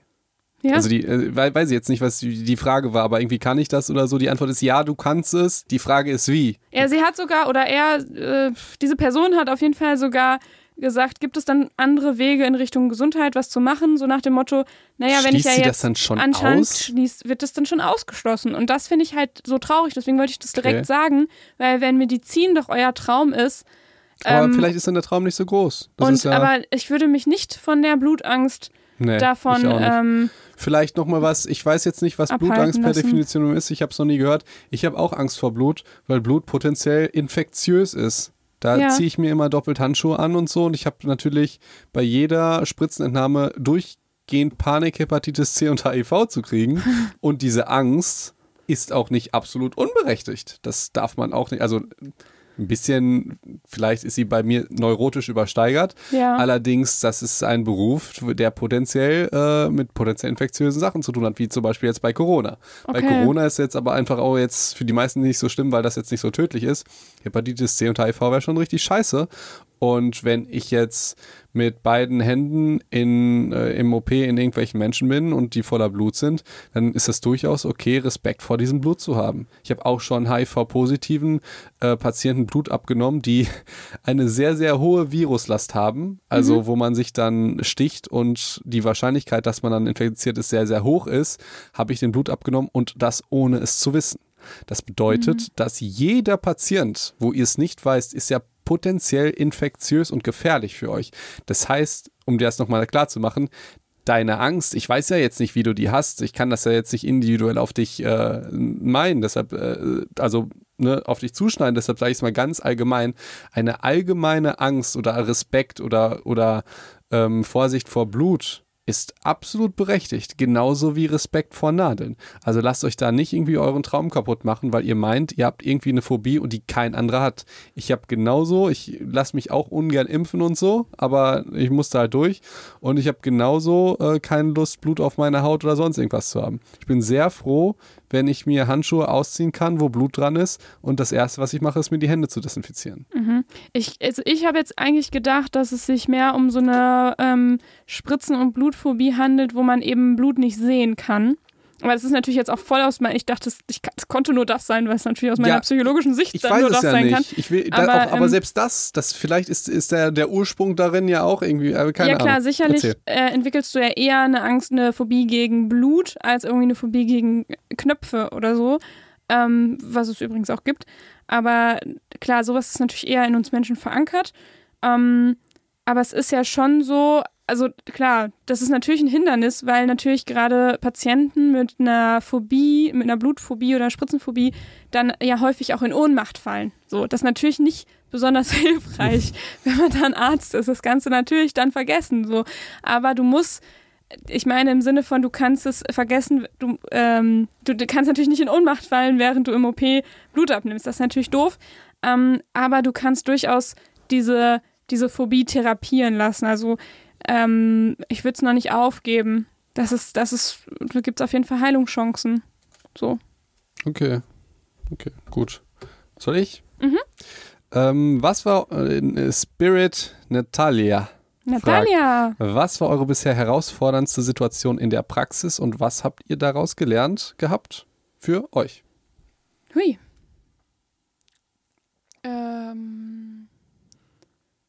Ja. Also die, äh, weiß ich jetzt nicht, was die, Frage war, aber irgendwie kann ich das oder so. Die Antwort ist ja, du kannst es. Die Frage ist wie. Ja, sie hat sogar, oder er, äh, diese Person hat auf jeden Fall sogar gesagt, gibt es dann andere Wege in Richtung Gesundheit, was zu machen? So nach dem Motto, naja, wenn ich ja jetzt anscheinend aus? schließt, wird das dann schon ausgeschlossen. Und das finde ich halt so traurig, deswegen wollte ich das direkt okay. sagen, weil wenn Medizin doch euer Traum ist. Aber ähm, vielleicht ist dann der Traum nicht so groß. Das und, ja aber ich würde mich nicht von der Blutangst nee, davon. Ähm, vielleicht nochmal was, ich weiß jetzt nicht, was Blutangst per lassen. Definition ist, ich habe es noch nie gehört. Ich habe auch Angst vor Blut, weil Blut potenziell infektiös ist. Da ja. ziehe ich mir immer doppelt Handschuhe an und so. Und ich habe natürlich bei jeder Spritzenentnahme durchgehend Panik, Hepatitis C und HIV zu kriegen. [LAUGHS] und diese Angst ist auch nicht absolut unberechtigt. Das darf man auch nicht. Also ein bisschen, vielleicht ist sie bei mir neurotisch übersteigert. Ja. Allerdings, das ist ein Beruf, der potenziell äh, mit potenziell infektiösen Sachen zu tun hat, wie zum Beispiel jetzt bei Corona. Okay. Bei Corona ist jetzt aber einfach auch jetzt für die meisten nicht so schlimm, weil das jetzt nicht so tödlich ist. Hepatitis C und HIV wäre schon richtig scheiße. Und wenn ich jetzt mit beiden Händen in, äh, im OP in irgendwelchen Menschen bin und die voller Blut sind, dann ist es durchaus okay, Respekt vor diesem Blut zu haben. Ich habe auch schon HIV-positiven äh, Patienten Blut abgenommen, die [LAUGHS] eine sehr, sehr hohe Viruslast haben, also mhm. wo man sich dann sticht und die Wahrscheinlichkeit, dass man dann infiziert ist, sehr, sehr hoch ist, habe ich den Blut abgenommen und das ohne es zu wissen. Das bedeutet, mhm. dass jeder Patient, wo ihr es nicht weißt, ist ja potenziell infektiös und gefährlich für euch. Das heißt, um dir das nochmal klar zu machen, deine Angst, ich weiß ja jetzt nicht, wie du die hast, ich kann das ja jetzt nicht individuell auf dich äh, meinen, deshalb, äh, also ne, auf dich zuschneiden, deshalb sage ich es mal ganz allgemein, eine allgemeine Angst oder Respekt oder, oder ähm, Vorsicht vor Blut ist absolut berechtigt, genauso wie Respekt vor Nadeln. Also lasst euch da nicht irgendwie euren Traum kaputt machen, weil ihr meint, ihr habt irgendwie eine Phobie und die kein anderer hat. Ich habe genauso, ich lasse mich auch ungern impfen und so, aber ich musste halt durch und ich habe genauso äh, keine Lust, Blut auf meiner Haut oder sonst irgendwas zu haben. Ich bin sehr froh, wenn ich mir Handschuhe ausziehen kann, wo Blut dran ist. Und das Erste, was ich mache, ist mir die Hände zu desinfizieren. Mhm. Ich, also ich habe jetzt eigentlich gedacht, dass es sich mehr um so eine ähm, Spritzen- und Blutphobie handelt, wo man eben Blut nicht sehen kann. Aber es ist natürlich jetzt auch voll aus meiner, ich dachte, es konnte nur das sein, weil es natürlich aus meiner ja, psychologischen Sicht dann nur das ja sein nicht. kann. Ich will, aber, da, auch, aber ähm, selbst das, das vielleicht ist, ist der, der Ursprung darin ja auch irgendwie, keine Ja klar, Ahnung. sicherlich äh, entwickelst du ja eher eine Angst, eine Phobie gegen Blut, als irgendwie eine Phobie gegen Knöpfe oder so, ähm, was es übrigens auch gibt. Aber klar, sowas ist natürlich eher in uns Menschen verankert. Ähm, aber es ist ja schon so, also klar, das ist natürlich ein Hindernis, weil natürlich gerade Patienten mit einer Phobie, mit einer Blutphobie oder Spritzenphobie dann ja häufig auch in Ohnmacht fallen. So, das ist natürlich nicht besonders [LAUGHS] hilfreich, wenn man dann Arzt ist. Das Ganze natürlich dann vergessen. So, aber du musst ich meine im Sinne von, du kannst es vergessen, du, ähm, du, kannst natürlich nicht in Ohnmacht fallen, während du im OP Blut abnimmst. Das ist natürlich doof. Ähm, aber du kannst durchaus diese, diese Phobie therapieren lassen. Also ähm, ich würde es noch nicht aufgeben. Das ist, das ist, da gibt es auf jeden Fall Heilungschancen. So. Okay. Okay, gut. Soll ich? Mhm. Ähm, was war äh, Spirit Natalia? Natalia. Fragt, was war eure bisher herausforderndste Situation in der Praxis und was habt ihr daraus gelernt gehabt für euch? Hui. Ähm.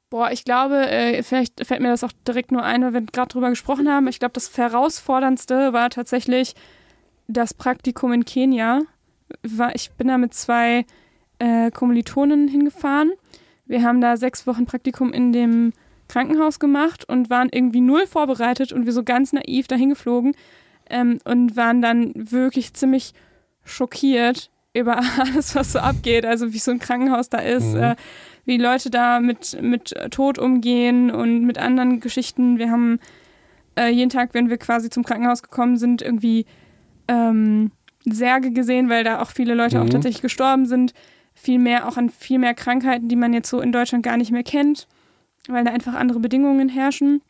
Boah, ich glaube, äh, vielleicht fällt mir das auch direkt nur ein, weil wir gerade drüber gesprochen haben. Ich glaube, das herausforderndste war tatsächlich das Praktikum in Kenia. ich bin da mit zwei äh, Kommilitonen hingefahren. Wir haben da sechs Wochen Praktikum in dem Krankenhaus gemacht und waren irgendwie null vorbereitet und wir so ganz naiv dahin geflogen ähm, und waren dann wirklich ziemlich schockiert über [LAUGHS] alles, was so abgeht. Also wie so ein Krankenhaus da ist. Mhm. Äh, wie Leute da mit, mit Tod umgehen und mit anderen Geschichten. Wir haben äh, jeden Tag, wenn wir quasi zum Krankenhaus gekommen sind, irgendwie ähm, Särge gesehen, weil da auch viele Leute mhm. auch tatsächlich gestorben sind. viel mehr, auch an viel mehr Krankheiten, die man jetzt so in Deutschland gar nicht mehr kennt, weil da einfach andere Bedingungen herrschen.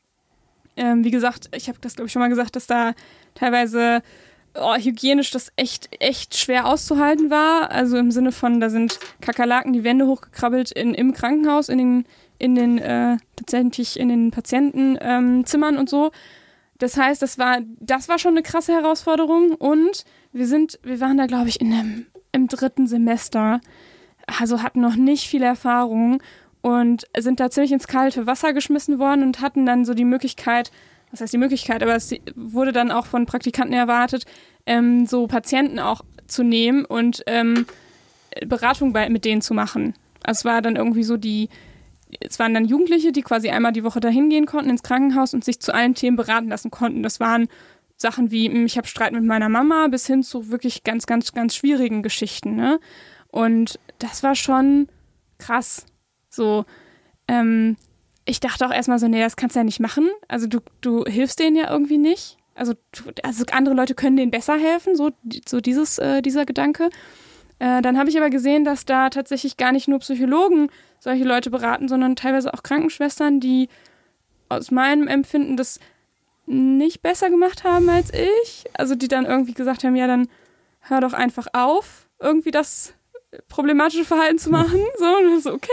Ähm, wie gesagt, ich habe das, glaube ich, schon mal gesagt, dass da teilweise oh, hygienisch das echt, echt schwer auszuhalten war. Also im Sinne von, da sind Kakerlaken die Wände hochgekrabbelt in, im Krankenhaus, in den, in den äh, tatsächlich in den Patientenzimmern ähm, und so. Das heißt, das war, das war schon eine krasse Herausforderung und wir sind, wir waren da, glaube ich, in einem, im dritten Semester, also hatten noch nicht viel Erfahrung und sind da ziemlich ins kalte Wasser geschmissen worden und hatten dann so die Möglichkeit, was heißt die Möglichkeit, aber es wurde dann auch von Praktikanten erwartet, ähm, so Patienten auch zu nehmen und ähm, Beratung bei, mit denen zu machen. Also es war dann irgendwie so die, es waren dann Jugendliche, die quasi einmal die Woche dahin gehen konnten ins Krankenhaus und sich zu allen Themen beraten lassen konnten. Das waren Sachen wie, hm, ich habe Streit mit meiner Mama, bis hin zu wirklich ganz, ganz, ganz schwierigen Geschichten. Ne? Und das war schon krass. So, ähm, ich dachte auch erstmal so, nee, das kannst du ja nicht machen. Also du, du hilfst denen ja irgendwie nicht. Also, also andere Leute können denen besser helfen, so, so dieses, äh, dieser Gedanke. Äh, dann habe ich aber gesehen, dass da tatsächlich gar nicht nur Psychologen solche Leute beraten, sondern teilweise auch Krankenschwestern, die aus meinem Empfinden das nicht besser gemacht haben als ich. Also die dann irgendwie gesagt haben, ja, dann hör doch einfach auf, irgendwie das problematische Verhalten zu machen. So, und so, okay,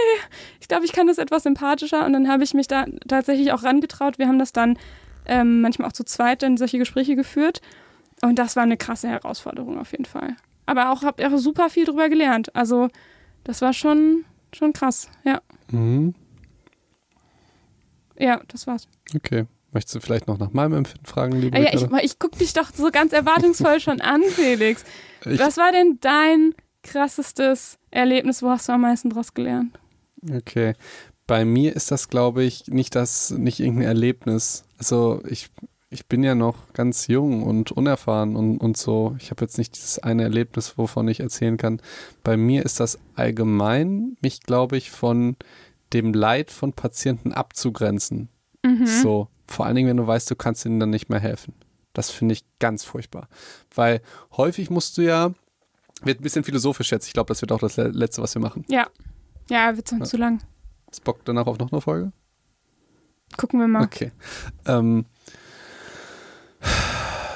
ich glaube, ich kann das etwas sympathischer. Und dann habe ich mich da tatsächlich auch rangetraut. Wir haben das dann ähm, manchmal auch zu zweit dann solche Gespräche geführt. Und das war eine krasse Herausforderung auf jeden Fall. Aber auch habe auch super viel drüber gelernt. Also das war schon, schon krass, ja. Mhm. Ja, das war's. Okay. Möchtest du vielleicht noch nach meinem Empfinden fragen, liebe ah, ja, ich, ich gucke dich doch so ganz erwartungsvoll schon an, Felix. Ich, Was war denn dein krassestes Erlebnis? Wo hast du am meisten draus gelernt? Okay. Bei mir ist das, glaube ich, nicht das, nicht irgendein Erlebnis. Also ich, ich bin ja noch ganz jung und unerfahren und, und so. Ich habe jetzt nicht dieses eine Erlebnis, wovon ich erzählen kann. Bei mir ist das allgemein, mich, glaube ich, von dem Leid von Patienten abzugrenzen. Mhm. So. Vor allen Dingen, wenn du weißt, du kannst ihnen dann nicht mehr helfen. Das finde ich ganz furchtbar. Weil häufig musst du ja wird ein bisschen philosophisch jetzt. Ich glaube, das wird auch das Letzte, was wir machen. Ja. Ja, wird sonst ja. zu lang. Ist Bock danach auf noch eine Folge? Gucken wir mal. Okay. Ähm,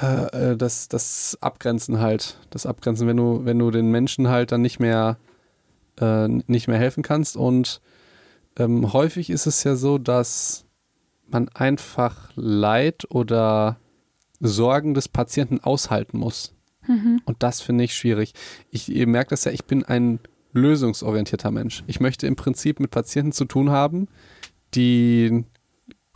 äh, das, das Abgrenzen halt. Das Abgrenzen, wenn du, wenn du den Menschen halt dann nicht mehr, äh, nicht mehr helfen kannst. Und ähm, häufig ist es ja so, dass man einfach Leid oder Sorgen des Patienten aushalten muss. Mhm. Und das finde ich schwierig. Ich, ihr merkt das ja, ich bin ein lösungsorientierter Mensch. Ich möchte im Prinzip mit Patienten zu tun haben, die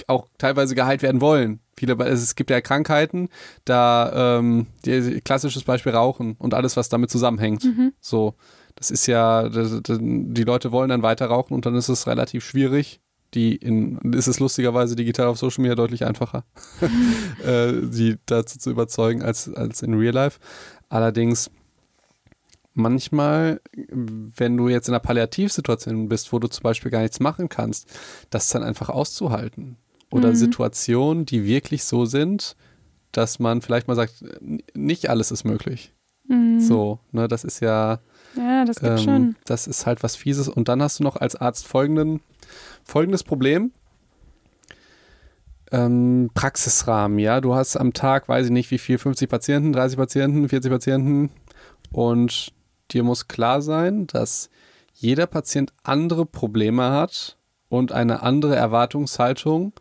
auch teilweise geheilt werden wollen. Viele, es gibt ja Krankheiten, da ähm, die, klassisches Beispiel Rauchen und alles, was damit zusammenhängt. Mhm. So, das ist ja, die Leute wollen dann weiter rauchen und dann ist es relativ schwierig, die in, ist es lustigerweise digital auf Social Media deutlich einfacher, [LAUGHS] äh, die dazu zu überzeugen als, als in Real Life. Allerdings manchmal, wenn du jetzt in einer Palliativsituation bist, wo du zum Beispiel gar nichts machen kannst, das dann einfach auszuhalten. Oder mhm. Situationen, die wirklich so sind, dass man vielleicht mal sagt, nicht alles ist möglich. Mhm. So, ne, das ist ja. Ja, das gibt ähm, schon. Das ist halt was Fieses. Und dann hast du noch als Arzt folgenden folgendes Problem. Ähm, Praxisrahmen, ja. Du hast am Tag, weiß ich nicht, wie viel, 50 Patienten, 30 Patienten, 40 Patienten. Und dir muss klar sein, dass jeder Patient andere Probleme hat und eine andere Erwartungshaltung.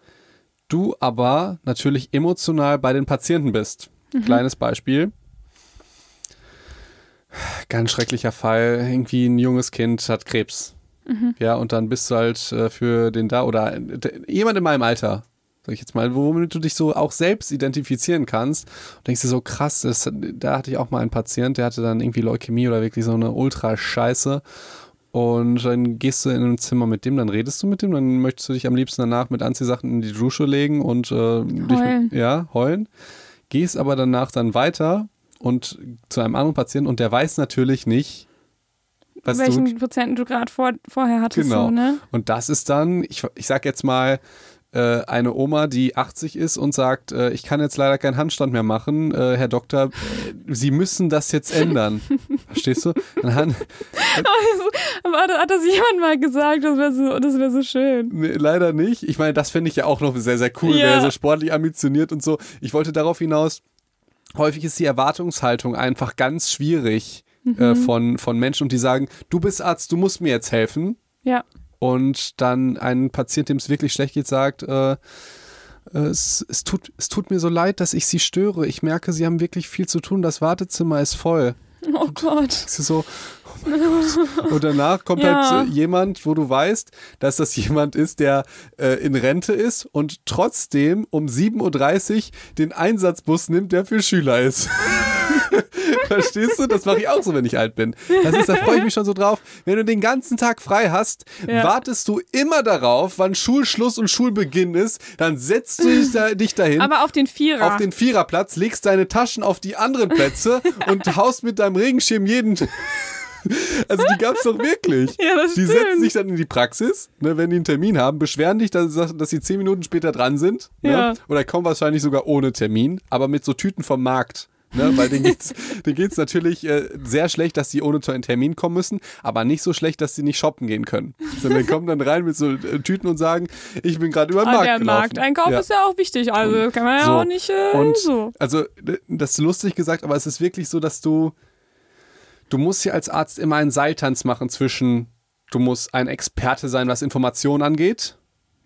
Du aber natürlich emotional bei den Patienten bist. Mhm. Kleines Beispiel. Ganz schrecklicher Fall. Irgendwie ein junges Kind hat Krebs. Mhm. Ja, und dann bist du halt äh, für den da oder äh, jemand in meinem Alter, sag ich jetzt mal, womit du dich so auch selbst identifizieren kannst. Und denkst dir so, krass, das, da hatte ich auch mal einen Patient, der hatte dann irgendwie Leukämie oder wirklich so eine Ultra-Scheiße. Und dann gehst du in ein Zimmer mit dem, dann redest du mit dem, dann möchtest du dich am liebsten danach mit Anziehsachen in die Dusche legen und äh, heulen. Dich, ja, heulen. Gehst aber danach dann weiter und zu einem anderen Patienten und der weiß natürlich nicht, was welchen du, Prozenten du gerade vor, vorher hattest. Genau. So, ne? Und das ist dann, ich, ich sag jetzt mal, äh, eine Oma, die 80 ist und sagt, äh, ich kann jetzt leider keinen Handstand mehr machen, äh, Herr Doktor, Sie müssen das jetzt ändern. [LAUGHS] Verstehst du? Dann, [LAUGHS] aber hat das jemand mal gesagt? Das wäre so, das wär so schön. Nee, leider nicht. Ich meine, das fände ich ja auch noch sehr, sehr cool, ja. wäre so sportlich ambitioniert und so. Ich wollte darauf hinaus, häufig ist die Erwartungshaltung einfach ganz schwierig mhm. äh, von, von Menschen und die sagen, du bist Arzt, du musst mir jetzt helfen. Ja. Und dann ein Patient, dem es wirklich schlecht geht, sagt, äh, äh, es, es, tut, es tut mir so leid, dass ich Sie störe. Ich merke, Sie haben wirklich viel zu tun. Das Wartezimmer ist voll. Oh Gott. So, oh Gott. Und danach kommt ja. halt jemand, wo du weißt, dass das jemand ist, der äh, in Rente ist und trotzdem um 7.30 Uhr den Einsatzbus nimmt, der für Schüler ist. [LAUGHS] [LAUGHS] Verstehst du? Das mache ich auch so, wenn ich alt bin. Das ist, da freue ich mich schon so drauf. Wenn du den ganzen Tag frei hast, ja. wartest du immer darauf, wann Schulschluss und Schulbeginn ist. Dann setzt du dich, da, [LAUGHS] dich dahin. Aber auf den Vierer. Auf den Viererplatz, legst deine Taschen auf die anderen Plätze [LAUGHS] und haust mit deinem Regenschirm jeden. Also die gab es doch wirklich. Ja, das die stimmt. setzen sich dann in die Praxis, ne, wenn die einen Termin haben, beschweren dich, dass, dass sie zehn Minuten später dran sind. Ne? Ja. Oder kommen wahrscheinlich sogar ohne Termin, aber mit so Tüten vom Markt. Ne? Weil denen geht's, denen geht's natürlich äh, sehr schlecht, dass sie ohne einen Termin kommen müssen, aber nicht so schlecht, dass sie nicht shoppen gehen können. Sondern kommen dann rein mit so äh, Tüten und sagen, ich bin gerade über den ah, Markt der gelaufen. Markteinkauf ja. ist ja auch wichtig, also kann man ja so. auch nicht äh, und, so. Also das ist lustig gesagt, aber es ist wirklich so, dass du du musst ja als Arzt immer einen Seiltanz machen zwischen du musst ein Experte sein, was Informationen angeht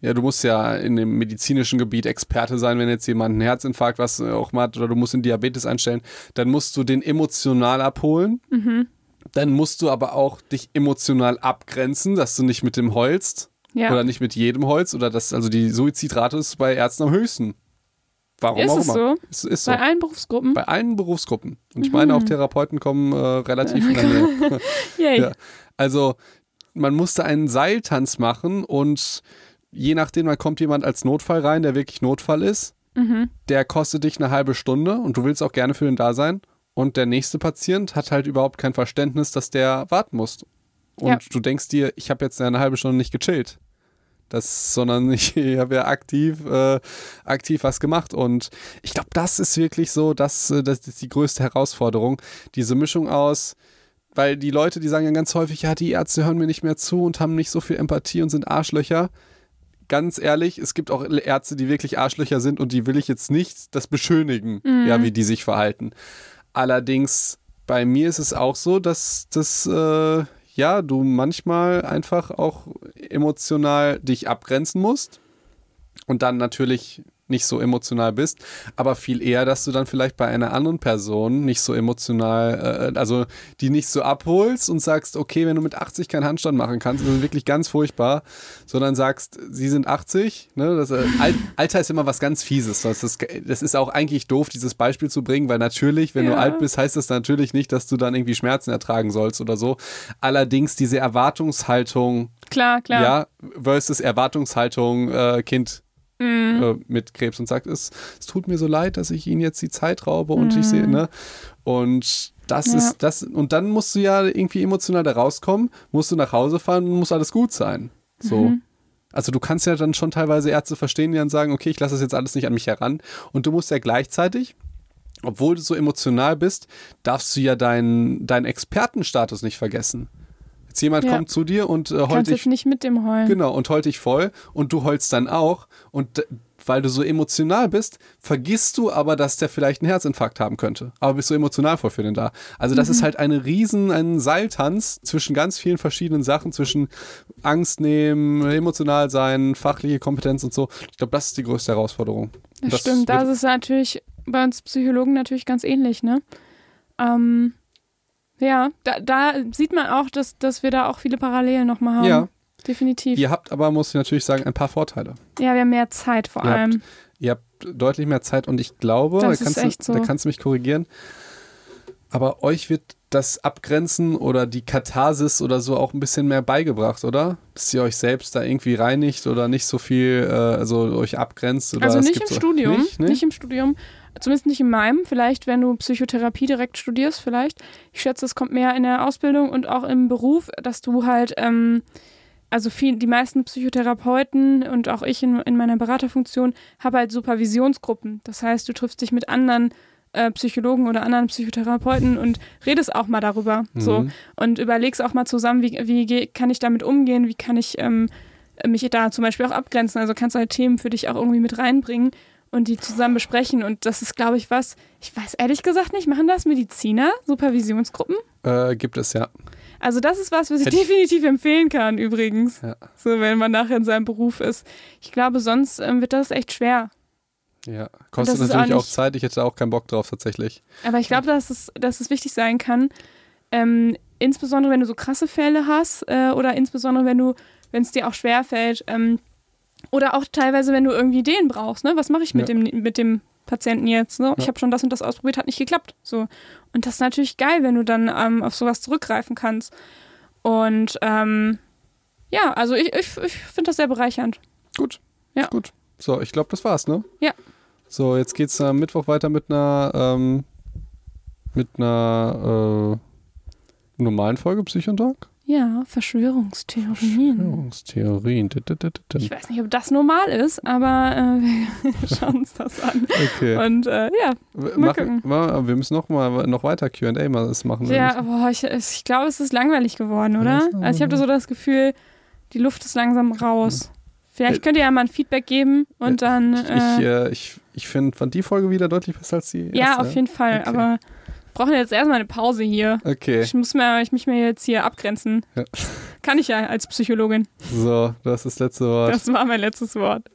ja, du musst ja in dem medizinischen Gebiet Experte sein, wenn jetzt jemand einen Herzinfarkt was auch mal hat oder du musst den Diabetes einstellen, dann musst du den emotional abholen. Mhm. Dann musst du aber auch dich emotional abgrenzen, dass du nicht mit dem heulst ja. oder nicht mit jedem Holz oder dass also die Suizidrate ist bei Ärzten am höchsten. Warum ist auch es immer. So? Es ist so. Bei allen Berufsgruppen? Bei allen Berufsgruppen. Und ich meine, auch mhm. Therapeuten kommen äh, relativ [LAUGHS] in der Nähe. [LAUGHS] ja. Also, man musste einen Seiltanz machen und je nachdem, da kommt jemand als Notfall rein, der wirklich Notfall ist. Mhm. Der kostet dich eine halbe Stunde und du willst auch gerne für den da sein. Und der nächste Patient hat halt überhaupt kein Verständnis, dass der warten muss. Und ja. du denkst dir, ich habe jetzt eine halbe Stunde nicht gechillt. Das, sondern [LAUGHS] ich habe ja aktiv, äh, aktiv was gemacht. Und ich glaube, das ist wirklich so, das, äh, das ist die größte Herausforderung. Diese Mischung aus, weil die Leute, die sagen ja ganz häufig, ja, die Ärzte hören mir nicht mehr zu und haben nicht so viel Empathie und sind Arschlöcher ganz ehrlich, es gibt auch Ärzte, die wirklich Arschlöcher sind und die will ich jetzt nicht das beschönigen, mhm. ja, wie die sich verhalten. Allerdings bei mir ist es auch so, dass das äh, ja du manchmal einfach auch emotional dich abgrenzen musst und dann natürlich nicht so emotional bist, aber viel eher, dass du dann vielleicht bei einer anderen Person nicht so emotional, äh, also die nicht so abholst und sagst, okay, wenn du mit 80 keinen Handstand machen kannst, das ist wirklich ganz furchtbar, sondern sagst, sie sind 80, ne, das, äh, Alter ist immer was ganz Fieses, das ist, das ist auch eigentlich doof, dieses Beispiel zu bringen, weil natürlich, wenn ja. du alt bist, heißt das natürlich nicht, dass du dann irgendwie Schmerzen ertragen sollst oder so. Allerdings diese Erwartungshaltung, klar, klar, ja, versus Erwartungshaltung, äh, Kind mhm. äh, mit Krebs und sagt, es, es tut mir so leid, dass ich ihnen jetzt die Zeit raube und mhm. ich sehe, ne? Und das ja. ist das, und dann musst du ja irgendwie emotional da rauskommen, musst du nach Hause fahren und muss alles gut sein. So. Mhm. Also du kannst ja dann schon teilweise Ärzte verstehen, die dann sagen, okay, ich lasse das jetzt alles nicht an mich heran. Und du musst ja gleichzeitig, obwohl du so emotional bist, darfst du ja deinen dein Expertenstatus nicht vergessen. Jetzt jemand ja. kommt zu dir und äh, heult dich. nicht mit dem heulen. Genau, und heult dich voll und du heulst dann auch. Und weil du so emotional bist, vergisst du aber, dass der vielleicht einen Herzinfarkt haben könnte. Aber bist du emotional voll für den da. Also das mhm. ist halt eine riesen, ein Seiltanz zwischen ganz vielen verschiedenen Sachen, zwischen Angst nehmen, emotional sein, fachliche Kompetenz und so. Ich glaube, das ist die größte Herausforderung. Das, das stimmt, das ist natürlich bei uns Psychologen natürlich ganz ähnlich, ne? Ähm, ja, da, da sieht man auch, dass, dass wir da auch viele Parallelen nochmal haben. Ja. Definitiv. Ihr habt aber, muss ich natürlich sagen, ein paar Vorteile. Ja, wir haben mehr Zeit vor ihr allem. Habt, ihr habt deutlich mehr Zeit und ich glaube, da kannst, du, so. da kannst du mich korrigieren, aber euch wird das Abgrenzen oder die Katharsis oder so auch ein bisschen mehr beigebracht, oder? Dass ihr euch selbst da irgendwie reinigt oder nicht so viel, äh, also euch abgrenzt. Oder also nicht im Studium. Nicht, nicht? nicht, im Studium. Zumindest nicht in meinem. Vielleicht, wenn du Psychotherapie direkt studierst, vielleicht. Ich schätze, es kommt mehr in der Ausbildung und auch im Beruf, dass du halt ähm, also viel, die meisten Psychotherapeuten und auch ich in, in meiner Beraterfunktion habe halt Supervisionsgruppen. Das heißt, du triffst dich mit anderen äh, Psychologen oder anderen Psychotherapeuten und redest auch mal darüber. Mhm. So und überlegst auch mal zusammen, wie, wie kann ich damit umgehen, wie kann ich ähm, mich da zum Beispiel auch abgrenzen. Also kannst du halt Themen für dich auch irgendwie mit reinbringen und die zusammen besprechen. Und das ist, glaube ich, was, ich weiß ehrlich gesagt nicht, machen das Mediziner, Supervisionsgruppen? Äh, gibt es, ja. Also das ist was, was ich Hätt definitiv empfehlen kann, übrigens. Ja. So, wenn man nachher in seinem Beruf ist. Ich glaube, sonst ähm, wird das echt schwer. Ja, kostet natürlich auch, auch, Zeit. Ich hätte auch keinen Bock drauf, tatsächlich. Aber ich glaube, dass es, dass es wichtig sein kann, ähm, insbesondere wenn du so krasse Fälle hast äh, oder insbesondere wenn du, wenn es dir auch schwerfällt, ähm, oder auch teilweise, wenn du irgendwie Ideen brauchst, ne? Was mache ich mit, ja. dem, mit dem Patienten jetzt? Ne? Ja. Ich habe schon das und das ausprobiert, hat nicht geklappt. So. Und das ist natürlich geil, wenn du dann ähm, auf sowas zurückgreifen kannst. Und ähm, ja, also ich, ich, ich finde das sehr bereichernd. Gut. Ja. Gut. So, ich glaube, das war's, ne? Ja. So, jetzt geht's am Mittwoch weiter mit einer ähm, mit einer äh, normalen Folge Psychontalk. Ja, Verschwörungstheorien. Verschwörungstheorien. Ich weiß nicht, ob das normal ist, aber äh, [LAUGHS] wir schauen uns das an. Okay. Und äh, ja, mal machen, gucken. Wir müssen noch mal noch weiter Q&A mal machen. Ja, boah, ich, ich glaube, es ist langweilig geworden, oder? Also ich habe so das Gefühl, die Luft ist langsam raus. Vielleicht könnt ihr ja mal ein Feedback geben und dann. Ich, ich, äh, ich, ich finde fand die Folge wieder deutlich besser als die erste. Ja, auf jeden Fall. Okay. Aber brauchen jetzt erstmal eine Pause hier. Okay. Ich muss mir, ich mich mir jetzt hier abgrenzen. Ja. Kann ich ja als Psychologin. So, das ist das letzte Wort. Das war mein letztes Wort.